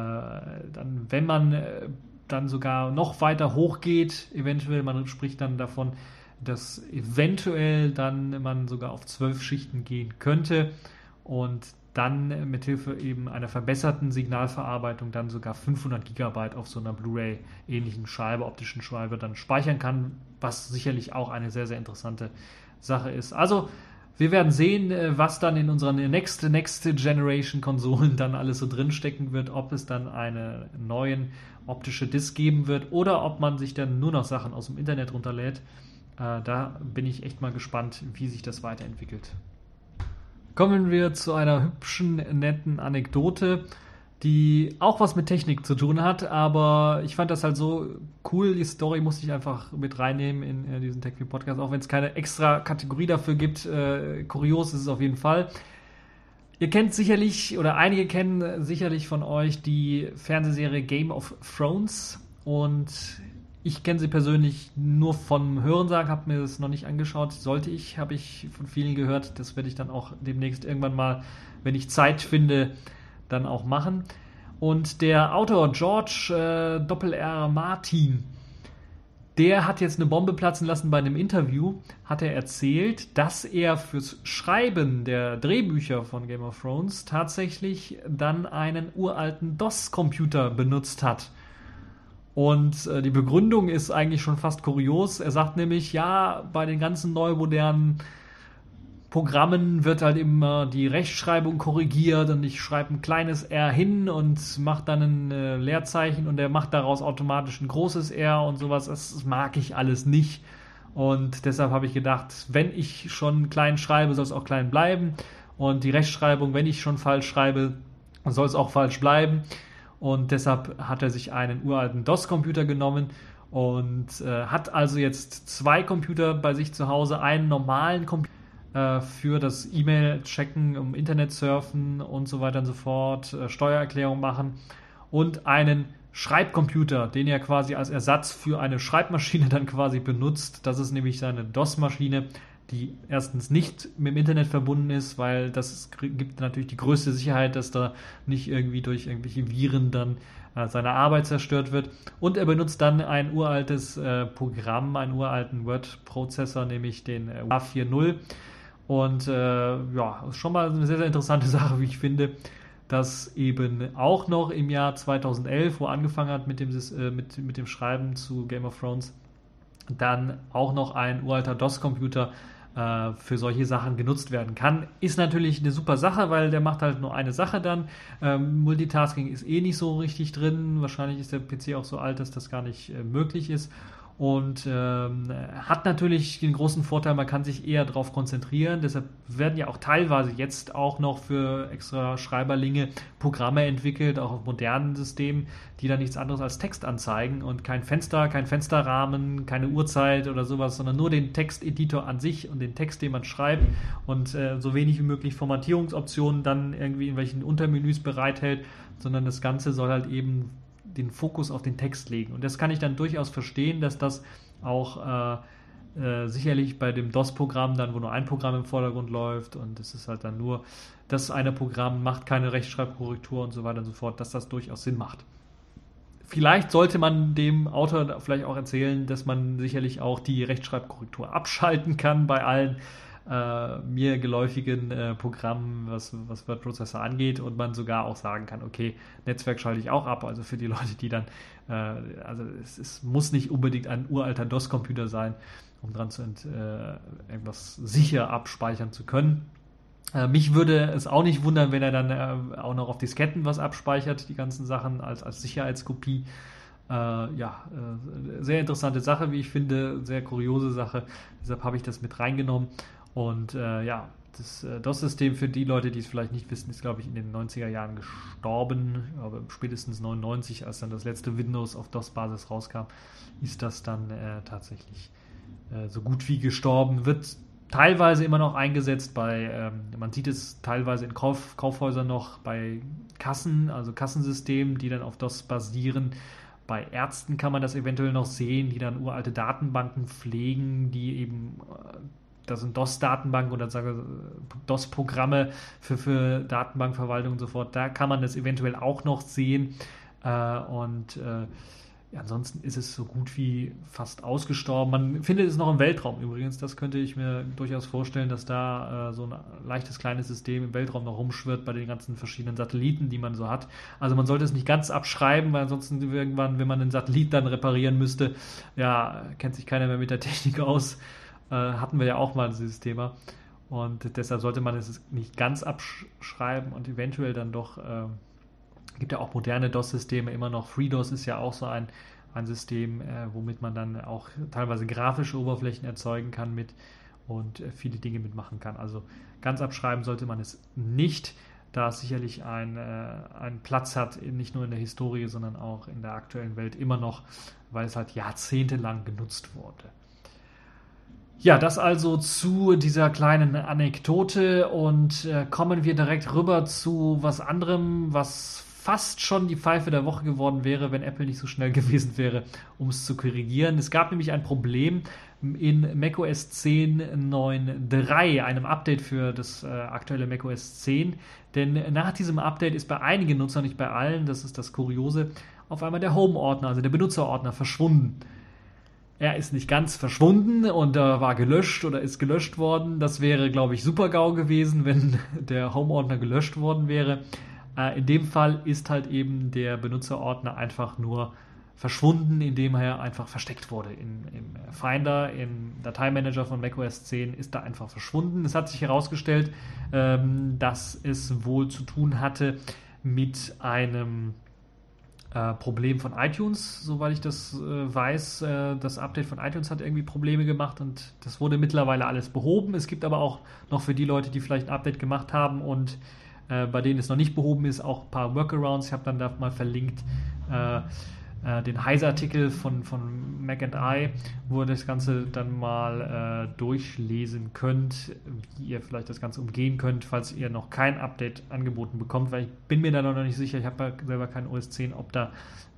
dann, wenn man äh, dann sogar noch weiter hochgeht. Eventuell, man spricht dann davon, dass eventuell dann man sogar auf zwölf Schichten gehen könnte und dann mithilfe eben einer verbesserten Signalverarbeitung dann sogar 500 Gigabyte auf so einer Blu-ray ähnlichen Scheibe, optischen Scheibe dann speichern kann, was sicherlich auch eine sehr, sehr interessante Sache ist. Also wir werden sehen, äh, was dann in unseren Next, Next Generation Konsolen dann alles so drinstecken wird, ob es dann einen neuen optische Disk geben wird oder ob man sich dann nur noch Sachen aus dem Internet runterlädt. Äh, da bin ich echt mal gespannt, wie sich das weiterentwickelt. Kommen wir zu einer hübschen, netten Anekdote, die auch was mit Technik zu tun hat, aber ich fand das halt so cool. Die Story musste ich einfach mit reinnehmen in äh, diesen TechView Podcast, auch wenn es keine extra Kategorie dafür gibt. Äh, kurios ist es auf jeden Fall. Ihr kennt sicherlich, oder einige kennen sicherlich von euch die Fernsehserie Game of Thrones und ich kenne sie persönlich nur vom Hörensagen, habe mir das noch nicht angeschaut. Sollte ich, habe ich von vielen gehört. Das werde ich dann auch demnächst irgendwann mal, wenn ich Zeit finde, dann auch machen. Und der Autor George äh, Doppel R. Martin, der hat jetzt eine Bombe platzen lassen bei einem Interview, hat er erzählt, dass er fürs Schreiben der Drehbücher von Game of Thrones tatsächlich dann einen uralten DOS-Computer benutzt hat. Und äh, die Begründung ist eigentlich schon fast kurios. Er sagt nämlich, ja, bei den ganzen neu modernen Programmen wird halt immer die Rechtschreibung korrigiert und ich schreibe ein kleines R hin und mache dann ein äh, Leerzeichen und er macht daraus automatisch ein großes R und sowas. Das mag ich alles nicht. Und deshalb habe ich gedacht, wenn ich schon klein schreibe, soll es auch klein bleiben. Und die Rechtschreibung, wenn ich schon falsch schreibe, soll es auch falsch bleiben. Und deshalb hat er sich einen uralten DOS-Computer genommen und äh, hat also jetzt zwei Computer bei sich zu Hause, einen normalen Computer äh, für das E-Mail-Checken, um Internet surfen und so weiter und so fort, äh, Steuererklärung machen und einen Schreibcomputer, den er quasi als Ersatz für eine Schreibmaschine dann quasi benutzt. Das ist nämlich seine DOS-Maschine, die erstens nicht mit dem Internet verbunden ist, weil das gibt natürlich die größte Sicherheit, dass da nicht irgendwie durch irgendwelche Viren dann äh, seine Arbeit zerstört wird. Und er benutzt dann ein uraltes äh, Programm, einen uralten Word-Prozessor, nämlich den äh, A40. Und äh, ja, schon mal eine sehr, sehr interessante Sache, wie ich finde, dass eben auch noch im Jahr 2011, wo er angefangen hat mit dem, äh, mit, mit dem Schreiben zu Game of Thrones, dann auch noch ein uralter DOS-Computer äh, für solche Sachen genutzt werden kann. Ist natürlich eine super Sache, weil der macht halt nur eine Sache dann. Ähm, Multitasking ist eh nicht so richtig drin. Wahrscheinlich ist der PC auch so alt, dass das gar nicht äh, möglich ist und ähm, hat natürlich den großen Vorteil, man kann sich eher darauf konzentrieren. Deshalb werden ja auch teilweise jetzt auch noch für extra Schreiberlinge Programme entwickelt, auch auf modernen Systemen, die dann nichts anderes als Text anzeigen und kein Fenster, kein Fensterrahmen, keine Uhrzeit oder sowas, sondern nur den Texteditor an sich und den Text, den man schreibt und äh, so wenig wie möglich Formatierungsoptionen dann irgendwie in welchen Untermenüs bereithält, sondern das Ganze soll halt eben den Fokus auf den Text legen. Und das kann ich dann durchaus verstehen, dass das auch äh, äh, sicherlich bei dem DOS-Programm dann, wo nur ein Programm im Vordergrund läuft und es ist halt dann nur das eine Programm, macht keine Rechtschreibkorrektur und so weiter und so fort, dass das durchaus Sinn macht. Vielleicht sollte man dem Autor vielleicht auch erzählen, dass man sicherlich auch die Rechtschreibkorrektur abschalten kann bei allen äh, mir geläufigen äh, Programmen, was, was Word-Prozessor angeht und man sogar auch sagen kann, okay, Netzwerk schalte ich auch ab, also für die Leute, die dann, äh, also es, es, muss nicht unbedingt ein uralter DOS-Computer sein, um dran zu äh, irgendwas sicher abspeichern zu können. Äh, mich würde es auch nicht wundern, wenn er dann äh, auch noch auf Disketten was abspeichert, die ganzen Sachen als, als Sicherheitskopie. Äh, ja, sehr interessante Sache, wie ich finde, sehr kuriose Sache. Deshalb habe ich das mit reingenommen. Und äh, ja, das äh, DOS-System für die Leute, die es vielleicht nicht wissen, ist, glaube ich, in den 90er Jahren gestorben. Aber spätestens 99, als dann das letzte Windows auf DOS-Basis rauskam, ist das dann äh, tatsächlich äh, so gut wie gestorben. Wird teilweise immer noch eingesetzt bei, ähm, man sieht es teilweise in Kauf, Kaufhäusern noch bei Kassen, also Kassensystemen, die dann auf DOS basieren. Bei Ärzten kann man das eventuell noch sehen, die dann uralte Datenbanken pflegen, die eben äh, da sind DOS-Datenbanken oder DOS-Programme für, für Datenbankverwaltung und so fort. Da kann man das eventuell auch noch sehen. Äh, und äh, ansonsten ist es so gut wie fast ausgestorben. Man findet es noch im Weltraum übrigens. Das könnte ich mir durchaus vorstellen, dass da äh, so ein leichtes kleines System im Weltraum noch rumschwirrt bei den ganzen verschiedenen Satelliten, die man so hat. Also man sollte es nicht ganz abschreiben, weil ansonsten irgendwann, wenn man einen Satellit dann reparieren müsste, ja, kennt sich keiner mehr mit der Technik aus. Äh, hatten wir ja auch mal dieses Thema. Und deshalb sollte man es nicht ganz abschreiben und eventuell dann doch äh, gibt ja auch moderne DOS-Systeme immer noch. FreeDOS ist ja auch so ein, ein System, äh, womit man dann auch teilweise grafische Oberflächen erzeugen kann mit und äh, viele Dinge mitmachen kann. Also ganz abschreiben sollte man es nicht, da es sicherlich ein, äh, einen Platz hat, nicht nur in der Historie, sondern auch in der aktuellen Welt immer noch, weil es halt jahrzehntelang genutzt wurde. Ja, das also zu dieser kleinen Anekdote und äh, kommen wir direkt rüber zu was anderem, was fast schon die Pfeife der Woche geworden wäre, wenn Apple nicht so schnell gewesen wäre, um es zu korrigieren. Es gab nämlich ein Problem in macOS 10.9.3, einem Update für das äh, aktuelle macOS 10. Denn nach diesem Update ist bei einigen Nutzern, nicht bei allen, das ist das Kuriose, auf einmal der Home-Ordner, also der Benutzerordner, verschwunden. Er ist nicht ganz verschwunden und äh, war gelöscht oder ist gelöscht worden. Das wäre, glaube ich, super GAU gewesen, wenn der Home-Ordner gelöscht worden wäre. Äh, in dem Fall ist halt eben der Benutzerordner einfach nur verschwunden, indem er einfach versteckt wurde. In, Im Finder, im Dateimanager von macOS 10 ist da einfach verschwunden. Es hat sich herausgestellt, ähm, dass es wohl zu tun hatte mit einem äh, Problem von iTunes, soweit ich das äh, weiß. Äh, das Update von iTunes hat irgendwie Probleme gemacht und das wurde mittlerweile alles behoben. Es gibt aber auch noch für die Leute, die vielleicht ein Update gemacht haben und äh, bei denen es noch nicht behoben ist, auch ein paar Workarounds. Ich habe dann da mal verlinkt äh, den Heise-Artikel von, von Mac and I, wo ihr das Ganze dann mal äh, durchlesen könnt, wie ihr vielleicht das Ganze umgehen könnt, falls ihr noch kein Update angeboten bekommt, weil ich bin mir da noch nicht sicher, ich habe selber kein OS 10, ob da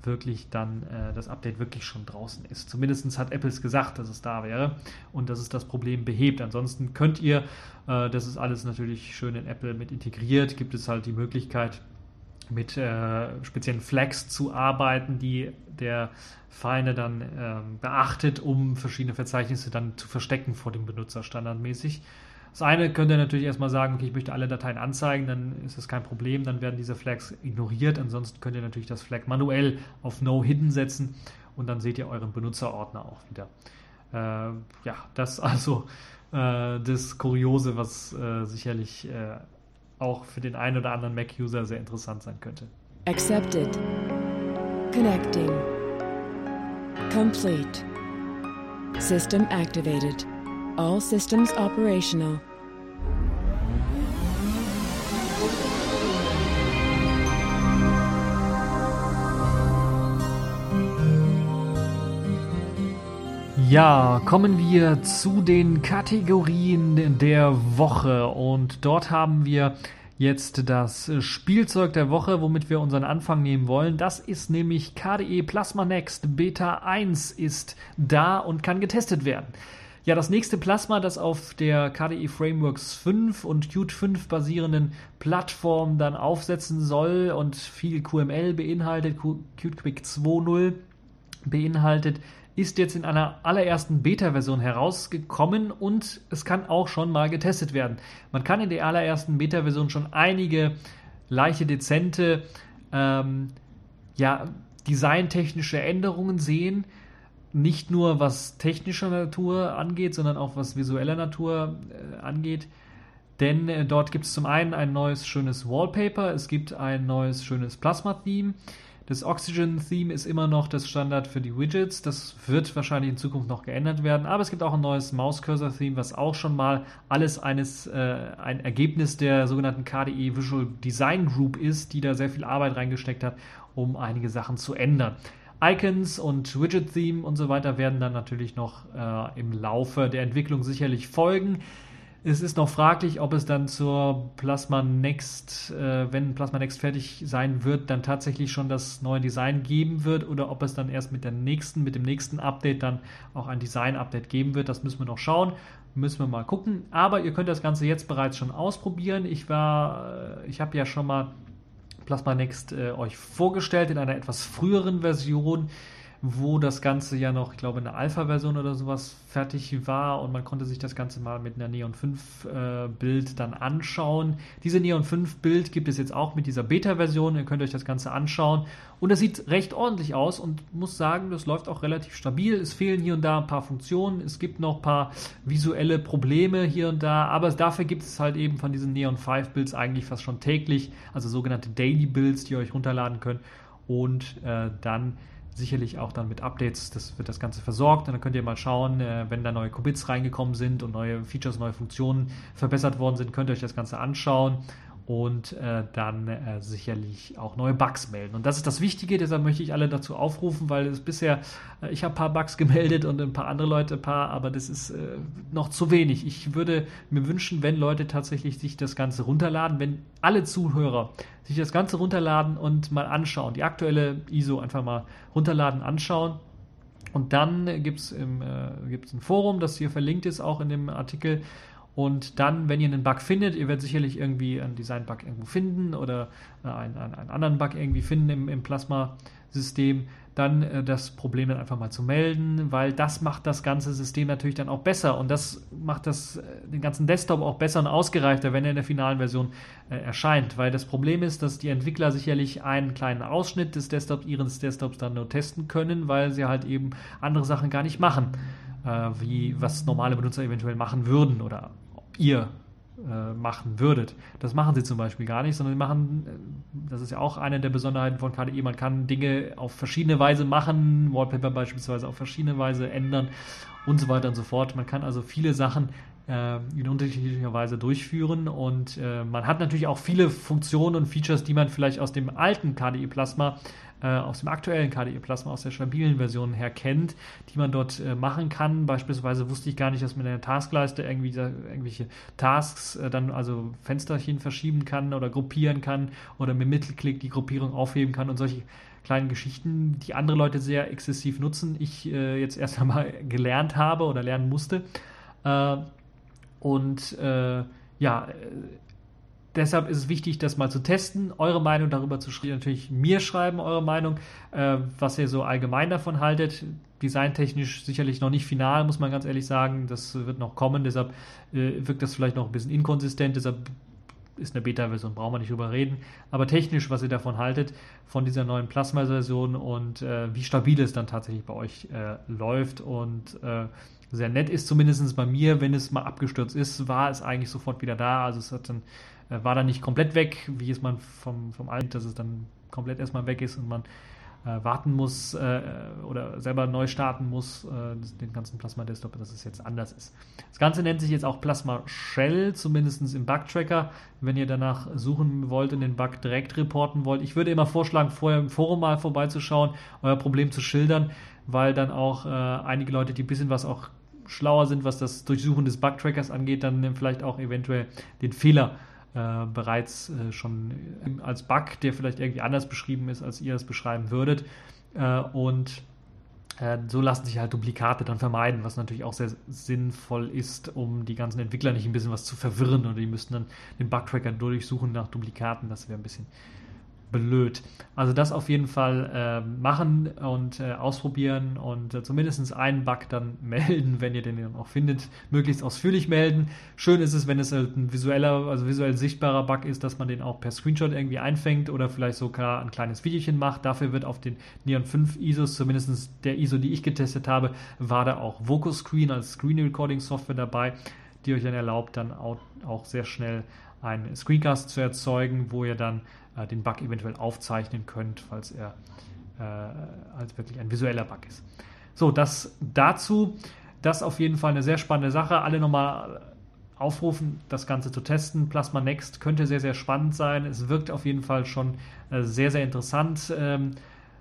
wirklich dann äh, das Update wirklich schon draußen ist. Zumindest hat Apple es gesagt, dass es da wäre und dass es das Problem behebt. Ansonsten könnt ihr, äh, das ist alles natürlich schön in Apple mit integriert, gibt es halt die Möglichkeit, mit äh, speziellen Flags zu arbeiten, die der Feinde dann ähm, beachtet, um verschiedene Verzeichnisse dann zu verstecken vor dem Benutzer standardmäßig. Das eine könnt ihr natürlich erstmal sagen, okay, ich möchte alle Dateien anzeigen, dann ist das kein Problem, dann werden diese Flags ignoriert. Ansonsten könnt ihr natürlich das Flag manuell auf No Hidden setzen und dann seht ihr euren Benutzerordner auch wieder. Äh, ja, das also äh, das Kuriose, was äh, sicherlich äh, auch für den einen oder anderen Mac-User sehr interessant sein könnte. Accepted. Connecting. Complete. System activated. All systems operational. Ja, kommen wir zu den Kategorien der Woche und dort haben wir jetzt das Spielzeug der Woche, womit wir unseren Anfang nehmen wollen. Das ist nämlich KDE Plasma Next Beta 1 ist da und kann getestet werden. Ja, das nächste Plasma, das auf der KDE Frameworks 5 und Qt 5 basierenden Plattform dann aufsetzen soll und viel QML beinhaltet, Qt Quick 2.0 beinhaltet, ist jetzt in einer allerersten Beta-Version herausgekommen und es kann auch schon mal getestet werden. Man kann in der allerersten Beta-Version schon einige leichte, dezente, ähm, ja, designtechnische Änderungen sehen. Nicht nur was technischer Natur angeht, sondern auch was visueller Natur äh, angeht. Denn äh, dort gibt es zum einen ein neues schönes Wallpaper, es gibt ein neues schönes Plasma-Theme. Das Oxygen-Theme ist immer noch das Standard für die Widgets. Das wird wahrscheinlich in Zukunft noch geändert werden. Aber es gibt auch ein neues Mouse-Cursor-Theme, was auch schon mal alles eines, äh, ein Ergebnis der sogenannten KDE Visual Design Group ist, die da sehr viel Arbeit reingesteckt hat, um einige Sachen zu ändern. Icons und Widget-Theme und so weiter werden dann natürlich noch äh, im Laufe der Entwicklung sicherlich folgen. Es ist noch fraglich, ob es dann zur Plasma Next, äh, wenn Plasma Next fertig sein wird, dann tatsächlich schon das neue Design geben wird oder ob es dann erst mit der nächsten, mit dem nächsten Update dann auch ein Design-Update geben wird. Das müssen wir noch schauen. Müssen wir mal gucken. Aber ihr könnt das Ganze jetzt bereits schon ausprobieren. Ich war, äh, ich habe ja schon mal Plasma Next äh, euch vorgestellt in einer etwas früheren Version wo das Ganze ja noch, ich glaube, in der Alpha-Version oder sowas fertig war und man konnte sich das Ganze mal mit einer Neon 5 äh, dann anschauen. Diese Neon 5 Bild gibt es jetzt auch mit dieser Beta-Version. Ihr könnt euch das Ganze anschauen und das sieht recht ordentlich aus und muss sagen, das läuft auch relativ stabil. Es fehlen hier und da ein paar Funktionen. Es gibt noch ein paar visuelle Probleme hier und da, aber dafür gibt es halt eben von diesen Neon 5 Builds eigentlich fast schon täglich, also sogenannte Daily Builds, die ihr euch runterladen könnt und äh, dann sicherlich auch dann mit Updates, das wird das Ganze versorgt. Und dann könnt ihr mal schauen, äh, wenn da neue Commits reingekommen sind und neue Features, neue Funktionen verbessert worden sind, könnt ihr euch das Ganze anschauen und äh, dann äh, sicherlich auch neue Bugs melden. Und das ist das Wichtige, deshalb möchte ich alle dazu aufrufen, weil es bisher, äh, ich habe ein paar Bugs gemeldet und ein paar andere Leute ein paar, aber das ist äh, noch zu wenig. Ich würde mir wünschen, wenn Leute tatsächlich sich das Ganze runterladen, wenn alle Zuhörer sich das Ganze runterladen und mal anschauen, die aktuelle ISO einfach mal runterladen, anschauen. Und dann gibt es äh, ein Forum, das hier verlinkt ist, auch in dem Artikel, und dann, wenn ihr einen Bug findet, ihr werdet sicherlich irgendwie einen Design-Bug irgendwo finden oder äh, einen, einen, einen, anderen Bug irgendwie finden im, im Plasma-System, dann äh, das Problem dann einfach mal zu melden, weil das macht das ganze System natürlich dann auch besser und das macht das, äh, den ganzen Desktop auch besser und ausgereifter, wenn er in der finalen Version äh, erscheint. Weil das Problem ist, dass die Entwickler sicherlich einen kleinen Ausschnitt des Desktops, ihres Desktops dann nur testen können, weil sie halt eben andere Sachen gar nicht machen, äh, wie was normale Benutzer eventuell machen würden oder ihr äh, machen würdet. Das machen sie zum Beispiel gar nicht, sondern sie machen, äh, das ist ja auch eine der Besonderheiten von KDE, man kann Dinge auf verschiedene Weise machen, Wallpaper beispielsweise auf verschiedene Weise ändern und so weiter und so fort. Man kann also viele Sachen äh, in unterschiedlicher Weise durchführen und äh, man hat natürlich auch viele Funktionen und Features, die man vielleicht aus dem alten KDE Plasma äh, aus dem aktuellen KDE Plasma, aus der stabilen Version her kennt, die man dort äh, machen kann. Beispielsweise wusste ich gar nicht, dass man in der Taskleiste irgendwie da, irgendwelche Tasks äh, dann also Fensterchen verschieben kann oder gruppieren kann oder mit Mittelklick die Gruppierung aufheben kann und solche kleinen Geschichten, die andere Leute sehr exzessiv nutzen, ich äh, jetzt erst einmal gelernt habe oder lernen musste. Äh, und ja, Deshalb ist es wichtig, das mal zu testen, eure Meinung darüber zu schreiben, natürlich mir schreiben, eure Meinung, äh, was ihr so allgemein davon haltet. Designtechnisch sicherlich noch nicht final, muss man ganz ehrlich sagen. Das wird noch kommen, deshalb äh, wirkt das vielleicht noch ein bisschen inkonsistent, deshalb ist eine Beta-Version, brauchen wir nicht drüber reden. Aber technisch, was ihr davon haltet, von dieser neuen Plasma-Version und äh, wie stabil es dann tatsächlich bei euch äh, läuft und äh, sehr nett ist, zumindest bei mir, wenn es mal abgestürzt ist, war es eigentlich sofort wieder da. Also es hat dann äh, war dann nicht komplett weg, wie es man vom, vom Alt, dass es dann komplett erstmal weg ist und man warten muss äh, oder selber neu starten muss, äh, den ganzen Plasma Desktop, dass es jetzt anders ist. Das Ganze nennt sich jetzt auch Plasma Shell, zumindest im Bug Tracker, wenn ihr danach suchen wollt und den Bug direkt reporten wollt. Ich würde immer vorschlagen, vorher im Forum mal vorbeizuschauen, euer Problem zu schildern, weil dann auch äh, einige Leute, die ein bisschen was auch schlauer sind, was das Durchsuchen des Bug Trackers angeht, dann vielleicht auch eventuell den Fehler äh, bereits äh, schon als Bug, der vielleicht irgendwie anders beschrieben ist, als ihr es beschreiben würdet. Äh, und äh, so lassen sich halt Duplikate dann vermeiden, was natürlich auch sehr sinnvoll ist, um die ganzen Entwickler nicht ein bisschen was zu verwirren oder die müssten dann den Bugtracker durchsuchen nach Duplikaten. Das wäre ein bisschen blöd. Also das auf jeden Fall äh, machen und äh, ausprobieren und äh, zumindest einen Bug dann melden, wenn ihr den dann auch findet. Möglichst ausführlich melden. Schön ist es, wenn es halt ein visueller, also visuell sichtbarer Bug ist, dass man den auch per Screenshot irgendwie einfängt oder vielleicht sogar ein kleines Videochen macht. Dafür wird auf den Neon 5 ISOs, zumindest der ISO, die ich getestet habe, war da auch Vocuscreen als Screen Recording Software dabei, die euch dann erlaubt, dann auch, auch sehr schnell einen Screencast zu erzeugen, wo ihr dann den Bug eventuell aufzeichnen könnt, falls er äh, als wirklich ein visueller Bug ist. So, das dazu. Das auf jeden Fall eine sehr spannende Sache. Alle nochmal aufrufen, das Ganze zu testen. Plasma Next könnte sehr, sehr spannend sein. Es wirkt auf jeden Fall schon äh, sehr, sehr interessant. Ähm,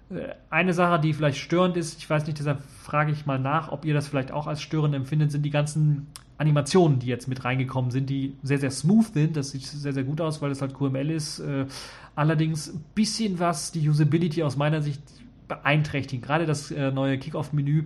äh, eine Sache, die vielleicht störend ist, ich weiß nicht, deshalb frage ich mal nach, ob ihr das vielleicht auch als störend empfindet, sind die ganzen Animationen, die jetzt mit reingekommen sind, die sehr, sehr smooth sind. Das sieht sehr, sehr gut aus, weil es halt QML ist. Äh, allerdings ein bisschen was die Usability aus meiner Sicht beeinträchtigen. Gerade das äh, neue Kickoff-Menü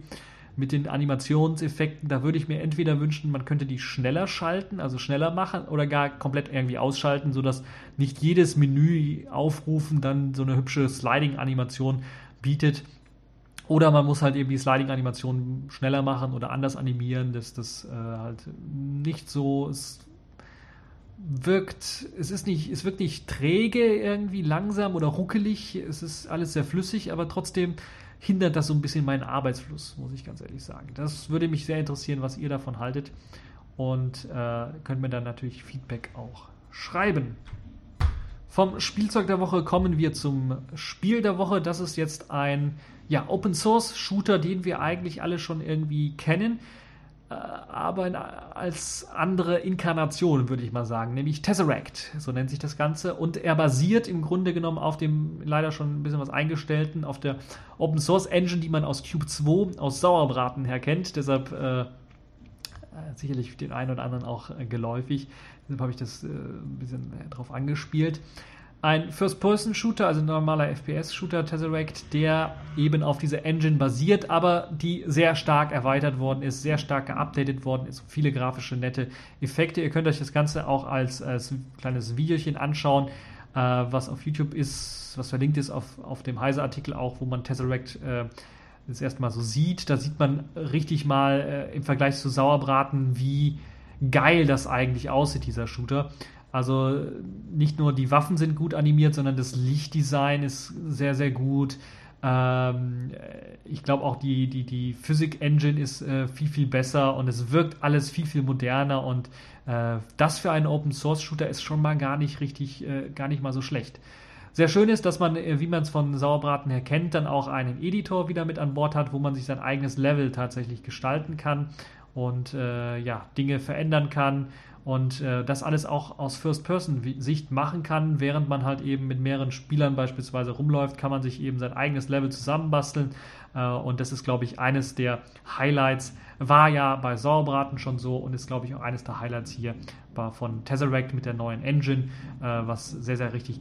mit den Animationseffekten, da würde ich mir entweder wünschen, man könnte die schneller schalten, also schneller machen oder gar komplett irgendwie ausschalten, sodass nicht jedes Menü aufrufen dann so eine hübsche Sliding-Animation bietet Oder man muss halt eben die Sliding-Animation schneller machen oder anders animieren, dass das äh, halt nicht so es wirkt, es ist nicht, es wirkt nicht träge irgendwie langsam oder ruckelig, es ist alles sehr flüssig, aber trotzdem hindert das so ein bisschen meinen Arbeitsfluss, muss ich ganz ehrlich sagen. Das würde mich sehr interessieren, was ihr davon haltet und äh, könnt mir dann natürlich Feedback auch schreiben. Vom Spielzeug der Woche kommen wir zum Spiel der Woche. Das ist jetzt ein ja, Open Source Shooter, den wir eigentlich alle schon irgendwie kennen, äh, aber in, als andere Inkarnation, würde ich mal sagen, nämlich Tesseract, so nennt sich das Ganze. Und er basiert im Grunde genommen auf dem leider schon ein bisschen was eingestellten, auf der Open Source Engine, die man aus Cube 2, aus Sauerbraten her kennt. Deshalb äh, äh sicherlich den einen oder anderen auch äh, geläufig. Deshalb habe ich das äh, ein bisschen drauf angespielt. Ein First-Person-Shooter, also ein normaler FPS-Shooter, Tesseract, der eben auf dieser Engine basiert, aber die sehr stark erweitert worden ist, sehr stark geupdatet worden ist. Viele grafische, nette Effekte. Ihr könnt euch das Ganze auch als, als kleines Videochen anschauen, äh, was auf YouTube ist, was verlinkt ist auf, auf dem Heise-Artikel auch, wo man Tesseract äh, das erste Mal so sieht. Da sieht man richtig mal äh, im Vergleich zu Sauerbraten, wie geil das eigentlich aussieht, dieser Shooter. Also nicht nur die Waffen sind gut animiert, sondern das Lichtdesign ist sehr, sehr gut. Ähm, ich glaube auch die, die, die Physik-Engine ist äh, viel, viel besser und es wirkt alles viel, viel moderner und äh, das für einen Open-Source-Shooter ist schon mal gar nicht richtig, äh, gar nicht mal so schlecht. Sehr schön ist, dass man, äh, wie man es von Sauerbraten her kennt, dann auch einen Editor wieder mit an Bord hat, wo man sich sein eigenes Level tatsächlich gestalten kann und äh, ja, Dinge verändern kann und äh, das alles auch aus First-Person-Sicht machen kann, während man halt eben mit mehreren Spielern beispielsweise rumläuft, kann man sich eben sein eigenes Level zusammenbasteln äh, und das ist, glaube ich, eines der Highlights, war ja bei Sauerbraten schon so und ist, glaube ich, auch eines der Highlights hier war von Tesseract mit der neuen Engine, äh, was sehr, sehr richtig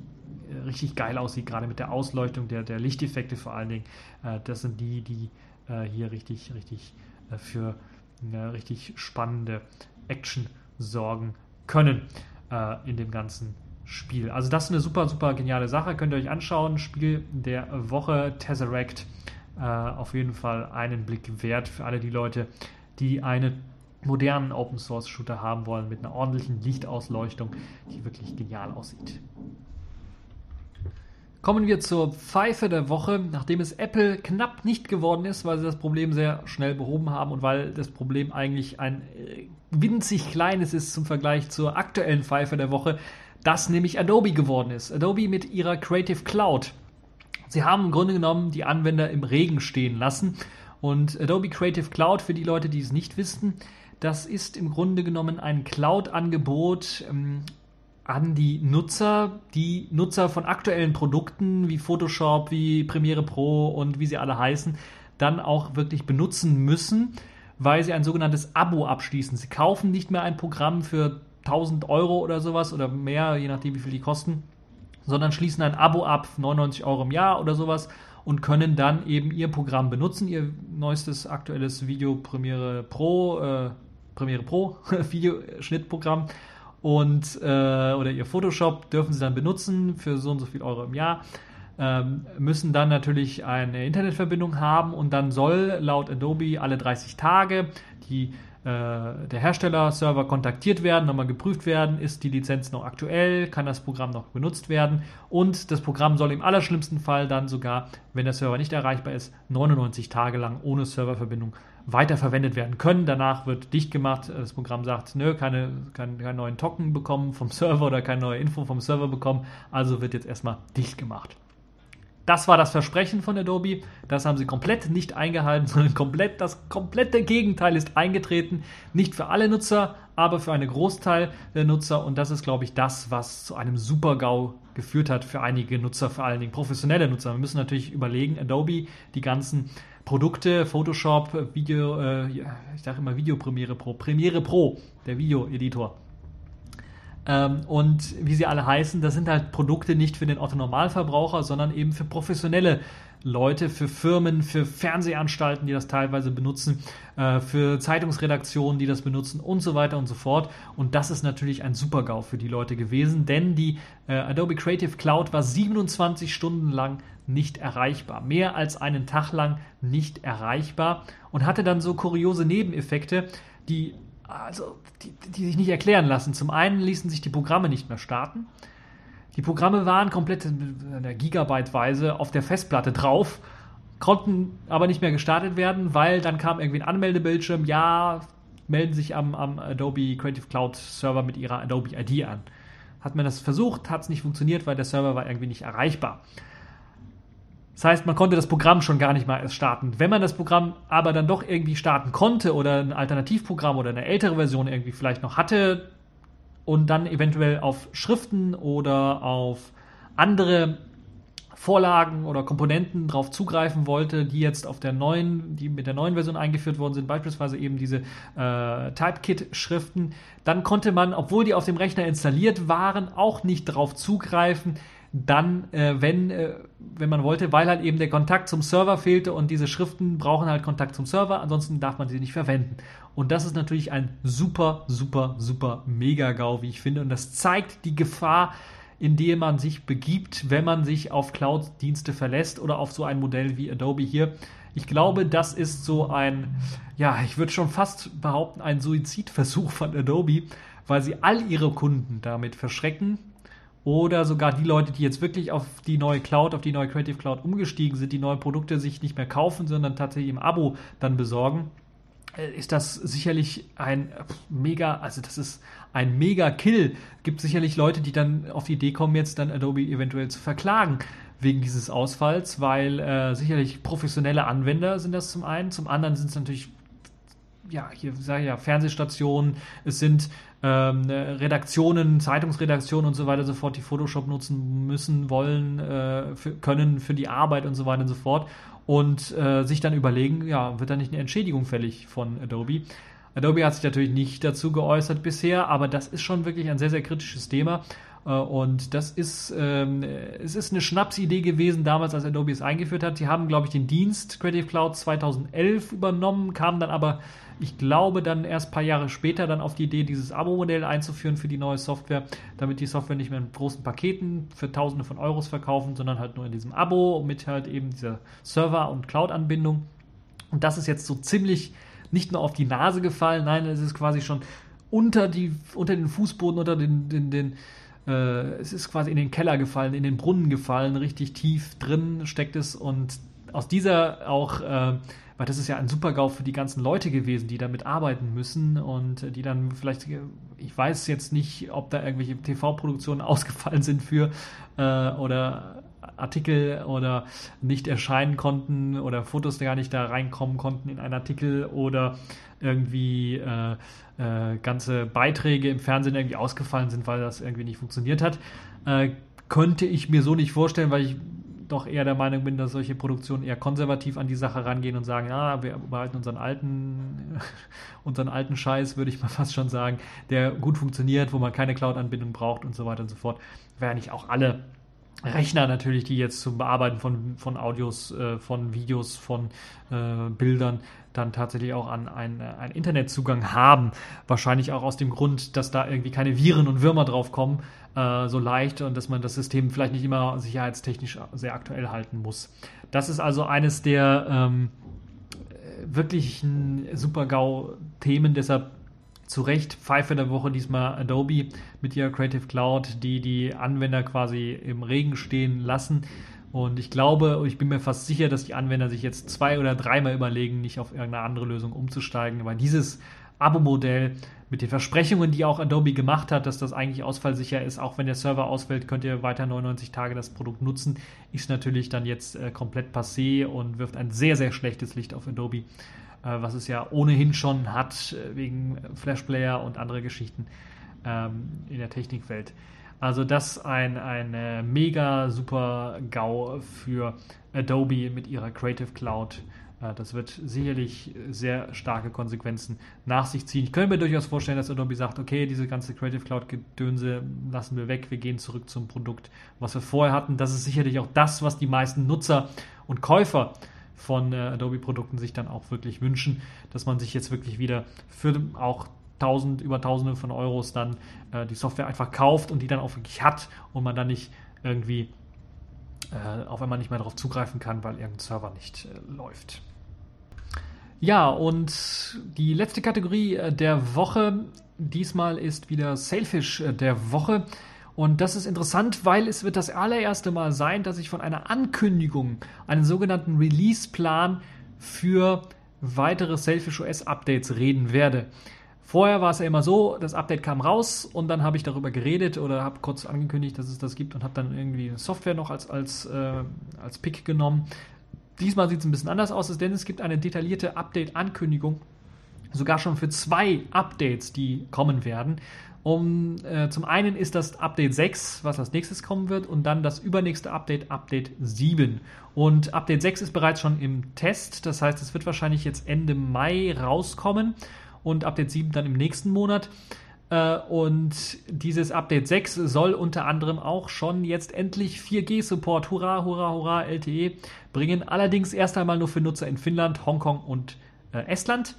äh, richtig geil aussieht, gerade mit der Ausleuchtung der, der Lichteffekte vor allen Dingen. Äh, das sind die, die äh, hier richtig, richtig für eine richtig spannende Action sorgen können äh, in dem ganzen Spiel. Also das ist eine super, super geniale Sache. Könnt ihr euch anschauen. Spiel der Woche Tesseract. Äh, auf jeden Fall einen Blick wert für alle die Leute, die einen modernen Open Source Shooter haben wollen mit einer ordentlichen Lichtausleuchtung, die wirklich genial aussieht. Kommen wir zur Pfeife der Woche, nachdem es Apple knapp nicht geworden ist, weil sie das Problem sehr schnell behoben haben und weil das Problem eigentlich ein äh, winzig kleines ist zum Vergleich zur aktuellen Pfeife der Woche, das nämlich Adobe geworden ist. Adobe mit ihrer Creative Cloud. Sie haben im Grunde genommen die Anwender im Regen stehen lassen und Adobe Creative Cloud, für die Leute, die es nicht wissen, das ist im Grunde genommen ein Cloud-Angebot, ähm, an die Nutzer, die Nutzer von aktuellen Produkten wie Photoshop, wie Premiere Pro und wie sie alle heißen, dann auch wirklich benutzen müssen, weil sie ein sogenanntes Abo abschließen. Sie kaufen nicht mehr ein Programm für 1000 Euro oder sowas oder mehr, je nachdem wie viel die kosten, sondern schließen ein Abo ab, 99 Euro im Jahr oder sowas und können dann eben ihr Programm benutzen, ihr neuestes aktuelles Video Premiere Pro, äh, Premiere Pro Videoschnittprogramm und äh, oder ihr Photoshop dürfen sie dann benutzen für so und so viel Euro im Jahr. Ähm, müssen dann natürlich eine Internetverbindung haben und dann soll laut Adobe alle 30 Tage die äh, der Hersteller-Server kontaktiert werden, nochmal geprüft werden, ist die Lizenz noch aktuell, kann das Programm noch benutzt werden und das Programm soll im allerschlimmsten Fall dann sogar, wenn der Server nicht erreichbar ist, 99 Tage lang ohne Serververbindung weiterverwendet werden können. Danach wird dicht gemacht. Das Programm sagt, nö, keine, kein, keinen neuen Token bekommen vom Server oder keine neue Info vom Server bekommen. Also wird jetzt erstmal dicht gemacht. Das war das Versprechen von Adobe. Das haben sie komplett nicht eingehalten, sondern komplett das komplette Gegenteil ist eingetreten. Nicht für alle Nutzer, aber für einen Großteil der Nutzer. Und das ist, glaube ich, das, was zu einem Super-GAU geführt hat für einige Nutzer, vor allen Dingen professionelle Nutzer. Wir müssen natürlich überlegen, Adobe, die ganzen Produkte, Photoshop, Video, äh, ich sage immer Video Premiere Pro, Premiere Pro, der Videoeditor. Ähm, und wie sie alle heißen, das sind halt Produkte nicht für den Otto Normalverbraucher, sondern eben für professionelle Leute, für Firmen, für Fernsehanstalten, die das teilweise benutzen, äh, für Zeitungsredaktionen, die das benutzen und so weiter und so fort. Und das ist natürlich ein Super-GAU für die Leute gewesen, denn die äh, Adobe Creative Cloud war 27 Stunden lang nicht erreichbar. Mehr als einen Tag lang nicht erreichbar und hatte dann so kuriose Nebeneffekte, die, also, die, die sich nicht erklären lassen. Zum einen ließen sich die Programme nicht mehr starten. Die Programme waren komplett in der Gigabyte-Weise auf der Festplatte drauf, konnten aber nicht mehr gestartet werden, weil dann kam irgendwie ein Anmeldebildschirm, ja, melden sich am, am Adobe Creative Cloud Server mit ihrer Adobe ID an. Hat man das versucht, hat es nicht funktioniert, weil der Server war irgendwie nicht erreichbar. Das heißt, man konnte das Programm schon gar nicht mal erst starten. Wenn man das Programm aber dann doch irgendwie starten konnte oder ein Alternativprogramm oder eine ältere Version irgendwie vielleicht noch hatte, und dann eventuell auf Schriften oder auf andere Vorlagen oder Komponenten drauf zugreifen wollte, die jetzt auf der neuen, die mit der neuen Version eingeführt worden sind, beispielsweise eben diese äh, Typekit-Schriften, dann konnte man, obwohl die auf dem Rechner installiert waren, auch nicht drauf zugreifen, dann, äh, wenn, äh, wenn man wollte, weil halt eben der Kontakt zum Server fehlte und diese Schriften brauchen halt Kontakt zum Server, ansonsten darf man sie nicht verwenden. Und das ist natürlich ein super, super, super Mega-GAU, wie ich finde. Und das zeigt die Gefahr, in die man sich begibt, wenn man sich auf Cloud-Dienste verlässt oder auf so ein Modell wie Adobe hier. Ich glaube, das ist so ein, ja, ich würde schon fast behaupten, ein Suizidversuch von Adobe, weil sie all ihre Kunden damit verschrecken oder sogar die Leute, die jetzt wirklich auf die neue Cloud, auf die neue Creative Cloud umgestiegen sind, die neue Produkte sich nicht mehr kaufen, sondern tatsächlich im Abo dann besorgen, äh, ist das sicherlich ein mega, also das ist ein mega Kill. Gibt sicherlich Leute, die dann auf die Idee kommen, jetzt dann Adobe eventuell zu verklagen wegen dieses Ausfalls, weil äh, sicherlich professionelle Anwender sind das zum einen, zum anderen sind es natürlich ja, hier sage ich ja, Fernsehstationen, es sind ähm, Redaktionen, Zeitungsredaktionen und so weiter sofort, die Photoshop nutzen müssen, wollen, äh, für, können für die Arbeit und so weiter und so fort und äh, sich dann überlegen, ja, wird da nicht eine Entschädigung fällig von Adobe? Adobe hat sich natürlich nicht dazu geäußert bisher, aber das ist schon wirklich ein sehr, sehr kritisches Thema. Äh, und das ist, ähm, es ist eine Schnapsidee gewesen damals, als Adobe es eingeführt hat. Sie haben, glaube ich, den Dienst Creative Cloud 2011 übernommen, kamen dann aber ich glaube dann erst ein paar Jahre später dann auf die Idee, dieses Abo-Modell einzuführen für die neue Software, damit die Software nicht mehr in großen Paketen für Tausende von Euros verkaufen, sondern halt nur in diesem Abo mit halt eben dieser Server- und Cloud-Anbindung. Und das ist jetzt so ziemlich nicht nur auf die Nase gefallen, nein, es ist quasi schon unter, die, unter den Fußboden, unter den, den, den es ist quasi in den Keller gefallen, in den Brunnen gefallen, richtig tief drin steckt es. Und aus dieser auch äh, weil das ist ja ein Super-GAU für die ganzen Leute gewesen, die damit arbeiten müssen und die dann vielleicht, ich weiß jetzt nicht, ob da irgendwelche TV-Produktionen ausgefallen sind für äh, oder Artikel oder nicht erscheinen konnten oder Fotos gar nicht da reinkommen konnten in einen Artikel oder irgendwie äh, äh, ganze Beiträge im Fernsehen irgendwie ausgefallen sind, weil das irgendwie nicht funktioniert hat. Äh, könnte ich mir so nicht vorstellen, weil ich doch eher der Meinung bin, dass solche Produktionen eher konservativ an die Sache rangehen und sagen, ja, wir behalten unseren alten, unseren alten Scheiß, würde ich mal fast schon sagen, der gut funktioniert, wo man keine Cloud-Anbindung braucht und so weiter und so fort. Wäre nicht auch alle Rechner natürlich, die jetzt zum Bearbeiten von, von Audios, äh, von Videos, von äh, Bildern dann tatsächlich auch an einen, einen Internetzugang haben. Wahrscheinlich auch aus dem Grund, dass da irgendwie keine Viren und Würmer drauf kommen, äh, so leicht und dass man das System vielleicht nicht immer sicherheitstechnisch sehr aktuell halten muss. Das ist also eines der ähm, wirklichen Super-GAU-Themen, deshalb zu Recht Pfeife der Woche diesmal Adobe mit ihrer Creative Cloud, die die Anwender quasi im Regen stehen lassen. Und ich glaube, und ich bin mir fast sicher, dass die Anwender sich jetzt zwei oder dreimal überlegen, nicht auf irgendeine andere Lösung umzusteigen, weil dieses Abo-Modell mit den Versprechungen, die auch Adobe gemacht hat, dass das eigentlich ausfallsicher ist, auch wenn der Server ausfällt, könnt ihr weiter 99 Tage das Produkt nutzen, ist natürlich dann jetzt äh, komplett passé und wirft ein sehr, sehr schlechtes Licht auf Adobe, was es ja ohnehin schon hat, äh, wegen Flashplayer und andere Geschichten ähm, in der Technikwelt. Also das ein, ein mega super GAU für Adobe mit ihrer Creative Cloud Äh, das wird sicherlich sehr starke Konsequenzen nach sich ziehen. Ich könnte mir durchaus vorstellen, dass Adobe sagt, okay, diese ganze Creative Cloud-Gedönse lassen wir weg, wir gehen zurück zum Produkt, was wir vorher hatten. Das ist sicherlich auch das, was die meisten Nutzer und Käufer von äh, Adobe-Produkten sich dann auch wirklich wünschen, dass man sich jetzt wirklich wieder für auch tausend, über Tausende von Euros dann äh, die Software einfach kauft und die dann auch wirklich hat und man dann nicht irgendwie äh, auf einmal nicht mehr darauf zugreifen kann, weil irgendein Server nicht äh, läuft. Ja, und die letzte Kategorie äh, der Woche, diesmal ist wieder Sailfish äh, der Woche. Und das ist interessant, weil es wird das allererste Mal sein, dass ich von einer Ankündigung, einen sogenannten Release-Plan für weitere Selfish OS Updates reden werde. Vorher war es ja immer so, das Update kam raus und dann habe ich darüber geredet oder habe kurz angekündigt, dass es das gibt und habe dann irgendwie Software noch als, als, äh, als Pick genommen. Diesmal sieht es ein bisschen anders aus, denn es gibt eine detaillierte Update-Ankündigung, sogar schon für zwei Updates, die kommen werden. Um, äh, zum einen ist das Update 6, was als nächstes kommen wird, und dann das übernächste Update, Update 7. Und Update 6 ist bereits schon im Test, das heißt, es wird wahrscheinlich jetzt Ende Mai rauskommen und Update 7 dann im nächsten Monat. Äh, und dieses Update 6 soll unter anderem auch schon jetzt endlich 4G-Support, hurra, hurra, hurra, LTE bringen. Allerdings erst einmal nur für Nutzer in Finnland, Hongkong und äh, Estland.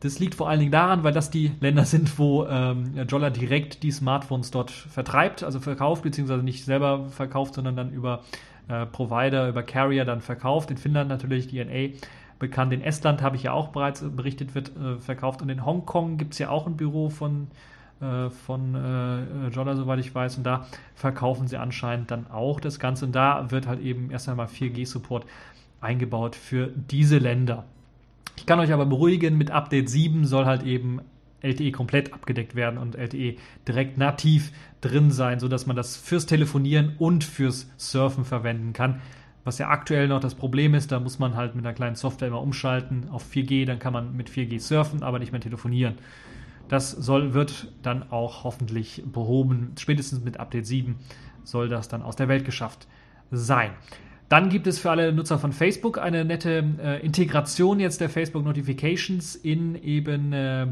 Das liegt vor allen Dingen daran, weil das die Länder sind, wo ähm, Jolla direkt die Smartphones dort vertreibt, also verkauft, beziehungsweise nicht selber verkauft, sondern dann über äh, Provider, über Carrier dann verkauft. In Finnland natürlich DNA bekannt. In Estland habe ich ja auch bereits berichtet, wird äh, verkauft. Und in Hongkong gibt es ja auch ein Büro von, äh, von äh, Jolla, soweit ich weiß. Und da verkaufen sie anscheinend dann auch das Ganze. Und da wird halt eben erst einmal 4G-Support eingebaut für diese Länder. Ich kann euch aber beruhigen, mit Update 7 soll halt eben LTE komplett abgedeckt werden und LTE direkt nativ drin sein, sodass man das fürs Telefonieren und fürs Surfen verwenden kann was ja aktuell noch das Problem ist, da muss man halt mit einer kleinen Software immer umschalten auf 4G, dann kann man mit 4G surfen, aber nicht mehr telefonieren. Das soll, wird dann auch hoffentlich behoben. Spätestens mit Update 7 soll das dann aus der Welt geschafft sein. Dann gibt es für alle Nutzer von Facebook eine nette äh, Integration jetzt der Facebook Notifications in eben äh,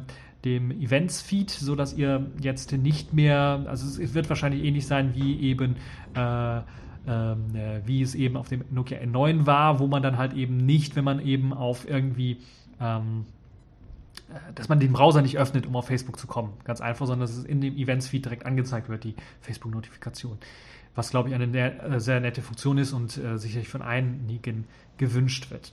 dem Events-Feed, sodass ihr jetzt nicht mehr, also es wird wahrscheinlich ähnlich sein wie eben äh, ähm, äh, wie es eben auf dem Nokia N9 war, wo man dann halt eben nicht, wenn man eben auf irgendwie ähm, äh, dass man den Browser nicht öffnet, um auf Facebook zu kommen. Ganz einfach, sondern dass es in dem Events-Feed direkt angezeigt wird, die Facebook-Notifikation. Was, glaube ich, eine äh, sehr nette Funktion ist und äh, sicherlich von einigen gewünscht wird.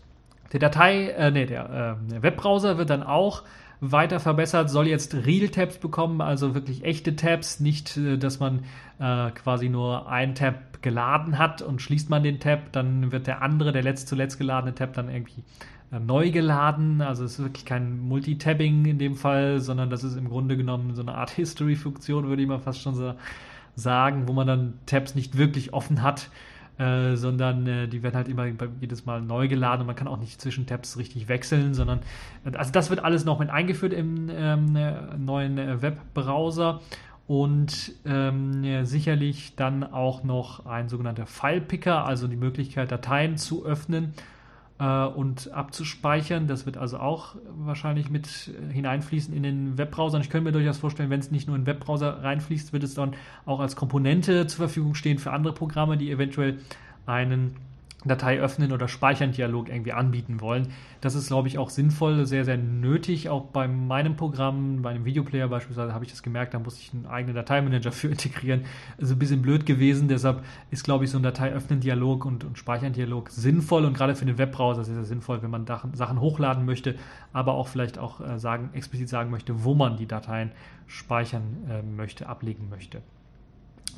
Der Datei, äh, nee, der, äh, der Webbrowser wird dann auch weiter verbessert, soll jetzt Real-Tabs bekommen, also wirklich echte Tabs, nicht, äh, dass man äh, quasi nur einen Tab geladen hat und schließt man den Tab, dann wird der andere, der letzt zuletzt geladene Tab dann irgendwie äh, neu geladen. Also es ist wirklich kein Multitabbing in dem Fall, sondern das ist im Grunde genommen so eine Art History-Funktion, würde ich mal fast schon so sagen, wo man dann Tabs nicht wirklich offen hat äh, sondern äh, die werden halt immer jedes Mal neu geladen und man kann auch nicht zwischen Tabs richtig wechseln, sondern äh, also das wird alles noch mit eingeführt im ähm, äh, neuen Webbrowser und ähm, sicherlich dann auch noch ein sogenannter File-Picker, also die Möglichkeit, Dateien zu öffnen äh, und abzuspeichern. Das wird also auch wahrscheinlich mit hineinfließen in den Webbrowser. Ich könnte mir durchaus vorstellen, wenn es nicht nur in den Webbrowser reinfließt, wird es dann auch als Komponente zur Verfügung stehen für andere Programme, die eventuell einen Datei öffnen oder speichern Dialog irgendwie anbieten wollen. Das ist, glaube ich, auch sinnvoll, sehr, sehr nötig. Auch bei meinem Programm, bei einem Videoplayer beispielsweise, habe ich das gemerkt, da musste ich einen eigenen Dateimanager für integrieren. Also ein bisschen blöd gewesen. Deshalb ist, glaube ich, so ein Datei öffnen Dialog und, und speichern Dialog sinnvoll und gerade für den Webbrowser sehr, sehr sinnvoll, wenn man Sachen hochladen möchte, aber auch vielleicht auch äh, sagen, explizit sagen möchte, wo man die Dateien speichern äh, möchte, ablegen möchte.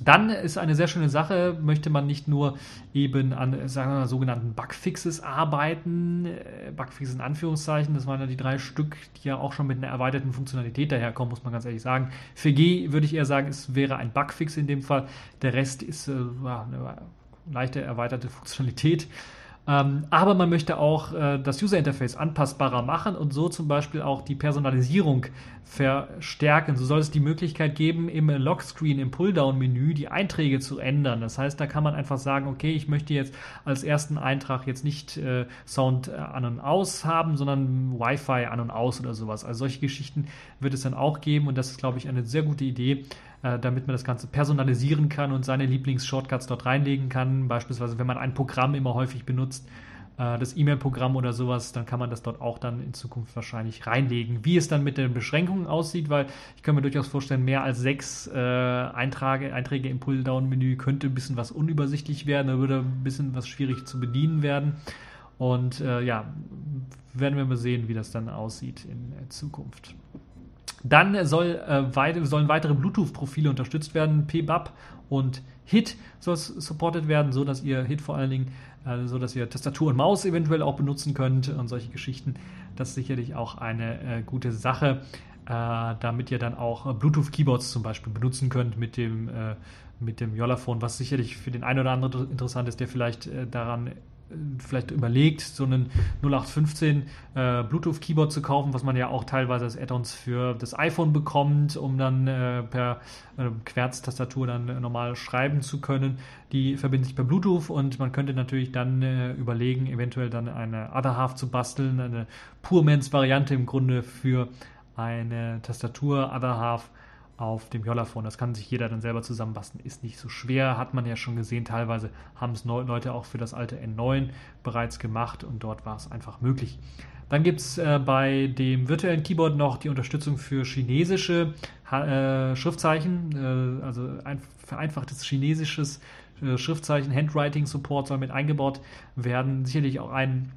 Dann ist eine sehr schöne Sache, möchte man nicht nur eben an sagen wir, sogenannten Bugfixes arbeiten, äh, Bugfixes in Anführungszeichen, das waren ja die drei Stück, die ja auch schon mit einer erweiterten Funktionalität daherkommen, muss man ganz ehrlich sagen. Für G würde ich eher sagen, es wäre ein Bugfix in dem Fall. Der Rest ist äh, eine leichte erweiterte Funktionalität. Ähm, aber man möchte auch äh, das User Interface anpassbarer machen und so zum Beispiel auch die Personalisierung verstärken. So soll es die Möglichkeit geben, im Lockscreen, im Pulldown-Menü die Einträge zu ändern. Das heißt, da kann man einfach sagen, okay, ich möchte jetzt als ersten Eintrag jetzt nicht äh, Sound äh, an und aus haben, sondern Wi-Fi an und aus oder sowas. Also solche Geschichten wird es dann auch geben und das ist, glaube ich, eine sehr gute Idee, äh, damit man das Ganze personalisieren kann und seine Lieblings-Shortcuts dort reinlegen kann. Beispielsweise, wenn man ein Programm immer häufig benutzt, äh, das E-Mail-Programm oder sowas, dann kann man das dort auch dann in Zukunft wahrscheinlich reinlegen. Wie es dann mit den Beschränkungen aussieht, weil ich kann mir durchaus vorstellen, mehr als sechs äh, Einträge, Einträge im Pull-Down-Menü könnte ein bisschen was unübersichtlich werden, da würde ein bisschen was schwierig zu bedienen werden. Und äh, ja, werden wir mal sehen, wie das dann aussieht in Zukunft. Dann soll, äh, weit, sollen weitere Bluetooth-Profile unterstützt werden. PBAP und HIT soll supported werden, so dass ihr HIT vor allen Dingen, äh, so ihr Tastatur und Maus eventuell auch benutzen könnt und solche Geschichten. Das ist sicherlich auch eine äh, gute Sache, äh, damit ihr dann auch Bluetooth-Keyboards zum Beispiel benutzen könnt mit dem äh, mit dem Jollaphone, was sicherlich für den einen oder anderen interessant ist, der vielleicht äh, daran vielleicht überlegt, so einen 0815 äh, Bluetooth-Keyboard zu kaufen, was man ja auch teilweise als Add-ons für das iPhone bekommt, um dann äh, per äh, Querz-Tastatur dann äh, normal schreiben zu können. Die verbinden sich per Bluetooth und man könnte natürlich dann äh, überlegen, eventuell dann eine Other Half zu basteln, eine Purmans-Variante im Grunde für eine Tastatur Other Half auf dem Jollaphone. Das kann sich jeder dann selber zusammenbasteln. Ist nicht so schwer, hat man ja schon gesehen. Teilweise haben es Leute auch für das alte N9 bereits gemacht und dort war es einfach möglich. Dann gibt es äh, bei dem virtuellen Keyboard noch die Unterstützung für chinesische äh, Schriftzeichen, äh, also ein vereinfachtes chinesisches äh, Schriftzeichen, Handwriting Support soll mit eingebaut werden. Sicherlich auch ein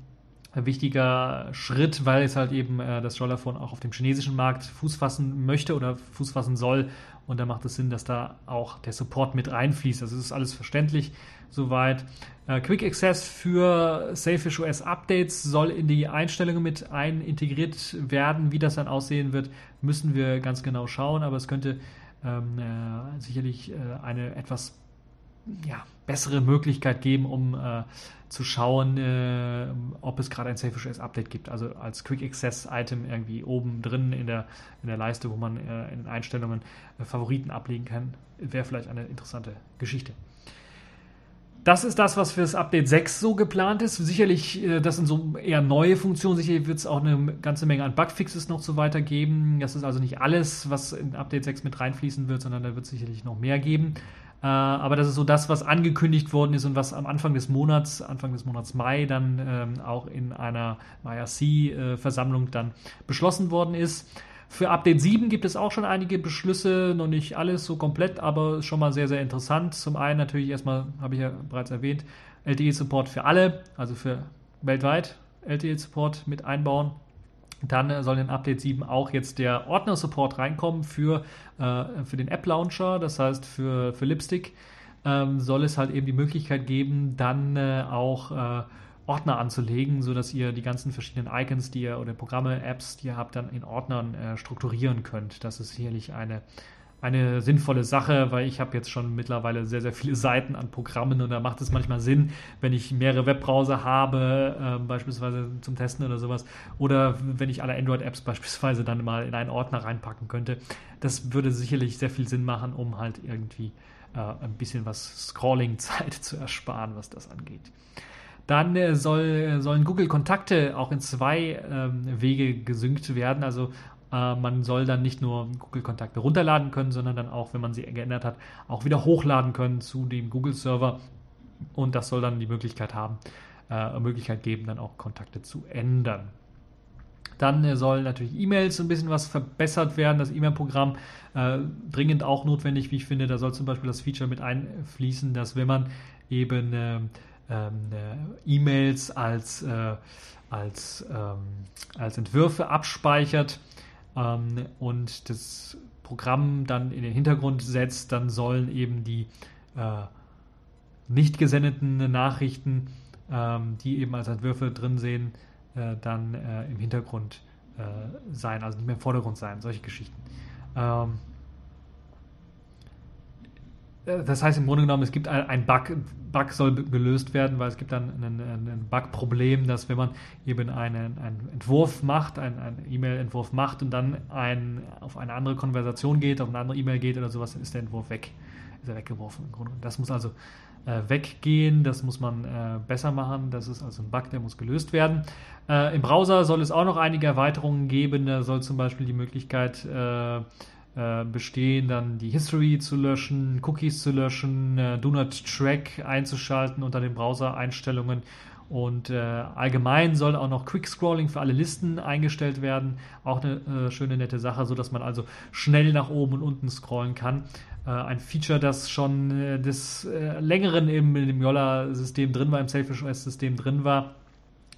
wichtiger Schritt, weil es halt eben äh, das Jollaphone auch auf dem chinesischen Markt Fuß fassen möchte oder Fuß fassen soll. Und da macht es Sinn, dass da auch der Support mit reinfließt. Also es ist alles verständlich soweit. Äh, Quick Access für Safish OS Updates soll in die Einstellungen mit ein integriert werden. Wie das dann aussehen wird, müssen wir ganz genau schauen. Aber es könnte ähm, äh, sicherlich äh, eine etwas ja, bessere Möglichkeit geben, um äh, zu schauen, äh, ob es gerade ein SafeOS Update gibt. Also als Quick Access Item irgendwie oben drin in der, in der Leiste, wo man äh, in den Einstellungen äh, Favoriten ablegen kann, wäre vielleicht eine interessante Geschichte. Das ist das, was für das Update 6 so geplant ist. Sicherlich, äh, das sind so eher neue Funktionen. Sicherlich wird es auch eine ganze Menge an Bugfixes noch so weiter geben. Das ist also nicht alles, was in Update 6 mit reinfließen wird, sondern da wird es sicherlich noch mehr geben. Äh, aber das ist so das, was angekündigt worden ist und was am Anfang des Monats, Anfang des Monats Mai, dann ähm, auch in einer IRC-Versammlung äh, dann beschlossen worden ist. Für Update 7 gibt es auch schon einige Beschlüsse, noch nicht alles so komplett, aber schon mal sehr, sehr interessant. Zum einen natürlich erstmal, habe ich ja bereits erwähnt, LTE-Support für alle, also für weltweit LTE-Support mit einbauen. Dann soll in Update 7 auch jetzt der Ordner-Support reinkommen für, äh, für den App-Launcher, das heißt für, für Lipstick. Ähm, soll es halt eben die Möglichkeit geben, dann äh, auch äh, Ordner anzulegen, sodass ihr die ganzen verschiedenen Icons, die ihr oder Programme, Apps, die ihr habt, dann in Ordnern äh, strukturieren könnt. Das ist sicherlich eine eine sinnvolle Sache, weil ich habe jetzt schon mittlerweile sehr, sehr viele Seiten an Programmen und da macht es manchmal Sinn, wenn ich mehrere Webbrowser habe, äh, beispielsweise zum Testen oder sowas, oder wenn ich alle Android-Apps beispielsweise dann mal in einen Ordner reinpacken könnte. Das würde sicherlich sehr viel Sinn machen, um halt irgendwie äh, ein bisschen was Scrolling-Zeit zu ersparen, was das angeht. Dann äh, soll, sollen Google-Kontakte auch in zwei ähm, Wege gesynkt werden. Also äh, man soll dann nicht nur Google-Kontakte runterladen können, sondern dann auch, wenn man sie geändert hat, auch wieder hochladen können zu dem Google-Server. Und das soll dann die Möglichkeit haben, äh, Möglichkeit geben, dann auch Kontakte zu ändern. Dann äh, soll natürlich E-Mails ein bisschen was verbessert werden, das E-Mail-Programm äh, dringend auch notwendig, wie ich finde. Da soll zum Beispiel das Feature mit einfließen, dass wenn man eben äh, ähm, äh, E-Mails als, als, ähm, als Entwürfe abspeichert, ähm, und das Programm dann in den Hintergrund setzt, dann sollen eben die äh, nicht gesendeten Nachrichten, ähm, die eben als Entwürfe drin sehen, äh, dann äh, im Hintergrund äh, sein, also nicht mehr im Vordergrund sein, solche Geschichten. Ähm, äh, das heißt im Grunde genommen, es gibt ein Bug, Bug soll gelöst werden, weil es gibt dann ein, ein Bug-Problem, dass wenn man eben einen, einen Entwurf macht, einen, E-Mail-Entwurf macht und dann ein, auf eine andere Konversation geht, auf eine andere E-Mail geht oder sowas, ist der Entwurf weg. Ist er weggeworfen im Grunde. Das muss also äh, weggehen, das muss man äh, besser machen, das ist also ein Bug, der muss gelöst werden. Äh, Im Browser soll es auch noch einige Erweiterungen geben, da soll zum Beispiel die Möglichkeit äh, äh, bestehen, dann die History zu löschen, Cookies zu löschen, äh, Do Not Track einzuschalten unter den Browser-Einstellungen. Und äh, allgemein soll auch noch Quick Scrolling für alle Listen eingestellt werden. Auch eine äh, schöne, nette Sache, sodass man also schnell nach oben und unten scrollen kann. Äh, ein Feature, das schon äh, des längeren im, im Yolla-System drin war, im Selfish OS-System drin war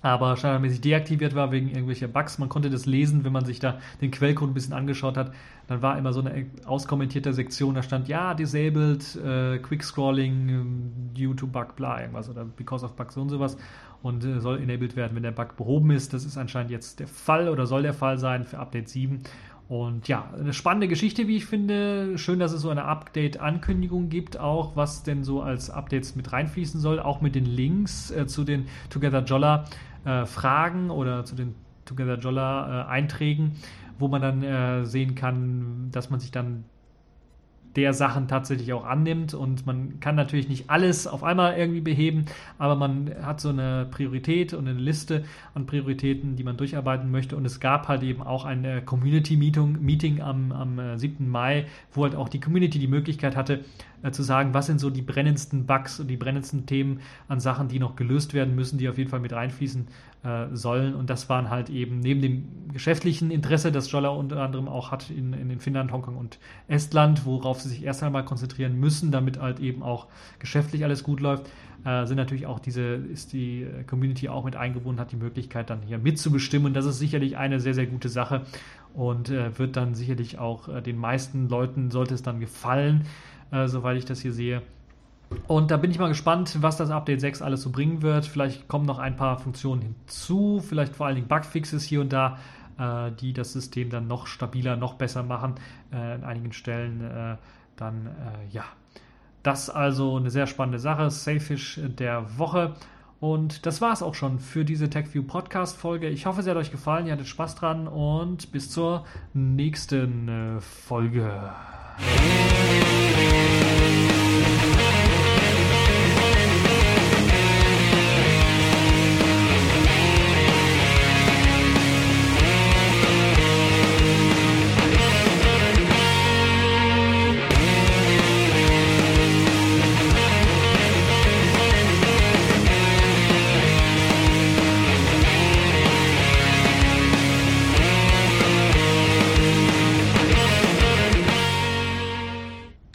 aber standardmäßig deaktiviert war wegen irgendwelcher Bugs. Man konnte das lesen, wenn man sich da den Quellcode ein bisschen angeschaut hat. Dann war immer so eine auskommentierte Sektion, da stand ja, disabled, äh, quick scrolling, ähm, due to bug, bla, irgendwas oder because of bugs und sowas und äh, soll enabled werden, wenn der Bug behoben ist. Das ist anscheinend jetzt der Fall oder soll der Fall sein für Update 7. Und ja, eine spannende Geschichte, wie ich finde. Schön, dass es so eine Update-Ankündigung gibt, auch was denn so als Updates mit reinfließen soll, auch mit den Links äh, zu den Together Jolla äh, Fragen oder zu den Together Jolla äh, Einträgen, wo man dann äh, sehen kann, dass man sich dann der Sachen tatsächlich auch annimmt. Und man kann natürlich nicht alles auf einmal irgendwie beheben, aber man hat so eine Priorität und eine Liste an Prioritäten, die man durcharbeiten möchte. Und es gab halt eben auch ein Community-Meeting Meeting am, am 7. Äh, Mai, wo halt auch die Community die Möglichkeit hatte, äh, zu sagen, was sind so die brennendsten Bugs und die brennendsten Themen an Sachen, die noch gelöst werden müssen, die auf jeden Fall mit reinfließen äh, sollen. Und das waren halt eben neben dem geschäftlichen Interesse, das Jolla unter anderem auch hat in, in Finnland, Hongkong und Estland, worauf sie sich erst einmal konzentrieren müssen, damit halt eben auch geschäftlich alles gut läuft, äh, sind natürlich auch diese, ist die Community auch mit eingebunden, hat die Möglichkeit dann hier mitzubestimmen. Und das ist sicherlich eine sehr, sehr gute Sache und äh, wird dann sicherlich auch äh, den meisten Leuten, sollte es dann gefallen, äh, soweit ich das hier sehe. Und da bin ich mal gespannt, was das Update 6 alles so bringen wird. Vielleicht kommen noch ein paar Funktionen hinzu, vielleicht vor allen Dingen Bugfixes hier und da, äh, die das System dann noch stabiler, noch besser machen. Äh, an einigen Stellen äh, dann, äh, ja. Das also eine sehr spannende Sache. Safish der Woche. Und das war es auch schon für diese TechView Podcast Folge. Ich hoffe, es hat euch gefallen, ihr hattet Spaß dran und bis zur nächsten äh, Folge. Yeah.